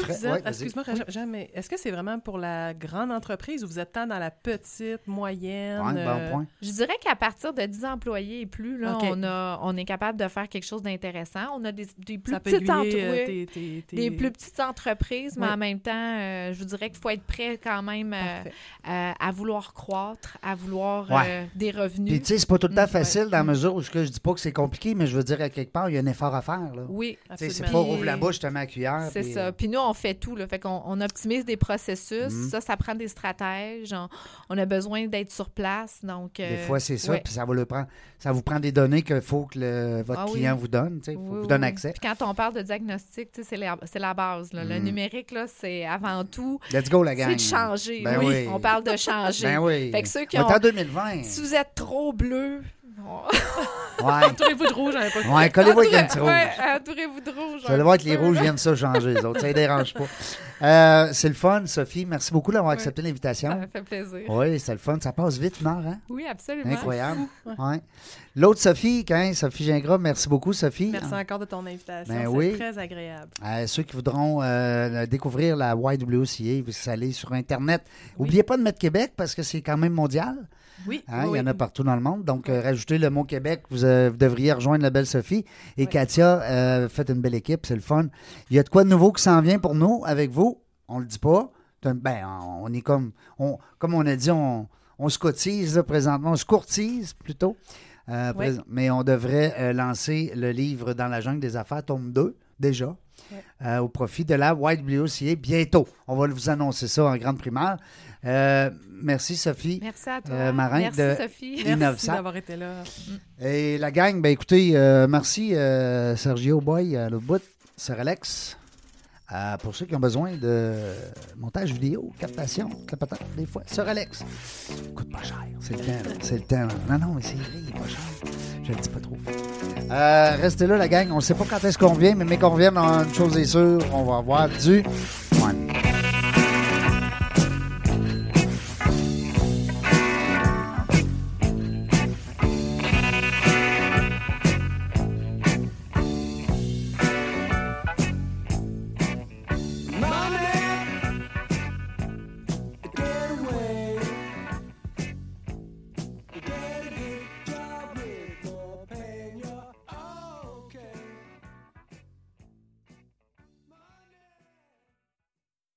Speaker 2: excuse-moi, Jean, mais est-ce que c'est vraiment pour la grande entreprise ou vous êtes tant dans la petite, moyenne?
Speaker 1: Ouais,
Speaker 2: euh,
Speaker 1: bon point.
Speaker 3: Je dirais qu'à partir de 10 employés et plus, là, on, a, on est capable de faire quelque chose d'intéressant. On a des, des plus
Speaker 2: ça
Speaker 3: petites
Speaker 2: euh,
Speaker 3: oui,
Speaker 2: tes- tes- tes-
Speaker 3: des plus petites entreprises, mais
Speaker 2: Oui.
Speaker 3: en même temps, euh, je vous dirais qu'il faut être prêt quand même euh, euh, à vouloir croître, à vouloir
Speaker 1: Ouais.
Speaker 3: euh, des revenus.
Speaker 1: Puis, tu sais, c'est pas tout le temps
Speaker 3: Mm,
Speaker 1: facile
Speaker 3: ouais.
Speaker 1: dans la
Speaker 3: Mm.
Speaker 1: mesure où que je dis pas que c'est compliqué, mais je veux dire, à quelque part, il y a un effort à faire. Là.
Speaker 3: oui,
Speaker 1: Tu sais, C'est pas ouvre la bouche, je te mets à cuillère.
Speaker 3: C'est
Speaker 1: puis,
Speaker 3: ça.
Speaker 1: euh,
Speaker 3: Puis nous, on fait tout. Là. Fait qu'on on optimise des processus.
Speaker 1: Mhm.
Speaker 3: Ça, ça prend des stratèges. On, on a besoin d'être sur place. Donc,
Speaker 1: Des
Speaker 3: euh,
Speaker 1: fois, c'est ça.
Speaker 3: ouais.
Speaker 1: Puis ça, va le prendre, ça vous prend des données qu'il faut que le- votre
Speaker 3: Ah oui.
Speaker 1: client vous donne. Faut
Speaker 3: Oui,
Speaker 1: vous donne
Speaker 3: oui.
Speaker 1: accès.
Speaker 3: Puis quand on parle de diagnostic, tu sais, c'est la, la base. là. Le
Speaker 1: Mhm.
Speaker 3: numérique, là, c'est avant tout,
Speaker 1: Let's go, la gang.
Speaker 3: c'est de changer.
Speaker 1: Ben
Speaker 3: oui. On parle de changer.
Speaker 1: Ben oui.
Speaker 3: Fait que ceux qui
Speaker 1: On est
Speaker 3: ont-
Speaker 1: en 2020.
Speaker 3: Si vous êtes trop bleu,
Speaker 1: Ouais.
Speaker 2: Entourez-vous de rouge, j'avais pas
Speaker 1: ouais, collez-vous avec un petit rouge.
Speaker 3: Ouais, entourez-vous de rouge.
Speaker 1: Vous allez voir que les rouges viennent ça changer, les autres. Ça ne dérange pas. Euh, c'est le fun, Sophie. Merci beaucoup d'avoir
Speaker 3: Ouais.
Speaker 1: accepté
Speaker 3: Ça
Speaker 1: l'invitation.
Speaker 3: me fait plaisir.
Speaker 1: Oui, c'est le fun. Ça passe vite, une heure, hein?
Speaker 3: Oui, absolument.
Speaker 1: Incroyable. Ouais. L'autre Sophie, quand Sophie Gingras, merci beaucoup, Sophie.
Speaker 2: Merci encore de ton invitation.
Speaker 1: Ben
Speaker 2: c'est
Speaker 1: oui.
Speaker 2: très agréable.
Speaker 1: Euh, ceux qui voudront euh, découvrir la YWCA, vous allez sur Internet. N'oubliez pas de mettre Québec parce que c'est quand même mondial.
Speaker 2: Oui,
Speaker 1: Hein,
Speaker 2: oui,
Speaker 1: Il y en a partout dans le monde. Donc, euh, rajoutez le mot Québec. Vous, euh, vous devriez rejoindre la belle Sophie. Et
Speaker 2: Oui.
Speaker 1: Katia, euh, faites une belle équipe. C'est le fun. Il y a de quoi de nouveau qui s'en vient pour nous avec vous? On le dit pas. Ben, on est comme, on, comme on a dit, on, on se cotise là, présentement. On se courtise plutôt.
Speaker 2: Oui.
Speaker 1: Mais on devrait lancer le livre Dans la jungle des affaires, tome 2, déjà. Euh, au profit de la YWCA bientôt. On va vous annoncer ça en grande primaire. Euh, merci, Sophie.
Speaker 3: Merci à toi.
Speaker 1: Euh, Marin
Speaker 3: Merci,
Speaker 1: de-
Speaker 3: Sophie.
Speaker 2: Merci d'avoir été là.
Speaker 1: Et la gang, ben écoutez, merci Sergio Boy à l'autre bout, Sir Alex. Euh, pour ceux qui ont besoin de montage vidéo, captation, capata, des fois, Sir Alex. Coûte pas cher, c'est le temps, c'est le temps. Non, non, mais c'est vrai, il est pas cher. Je le dis pas trop. Euh, restez là, la gang. On ne sait pas quand est-ce qu'on revient, mais mais qu'on revienne, une chose est sûre, on va avoir du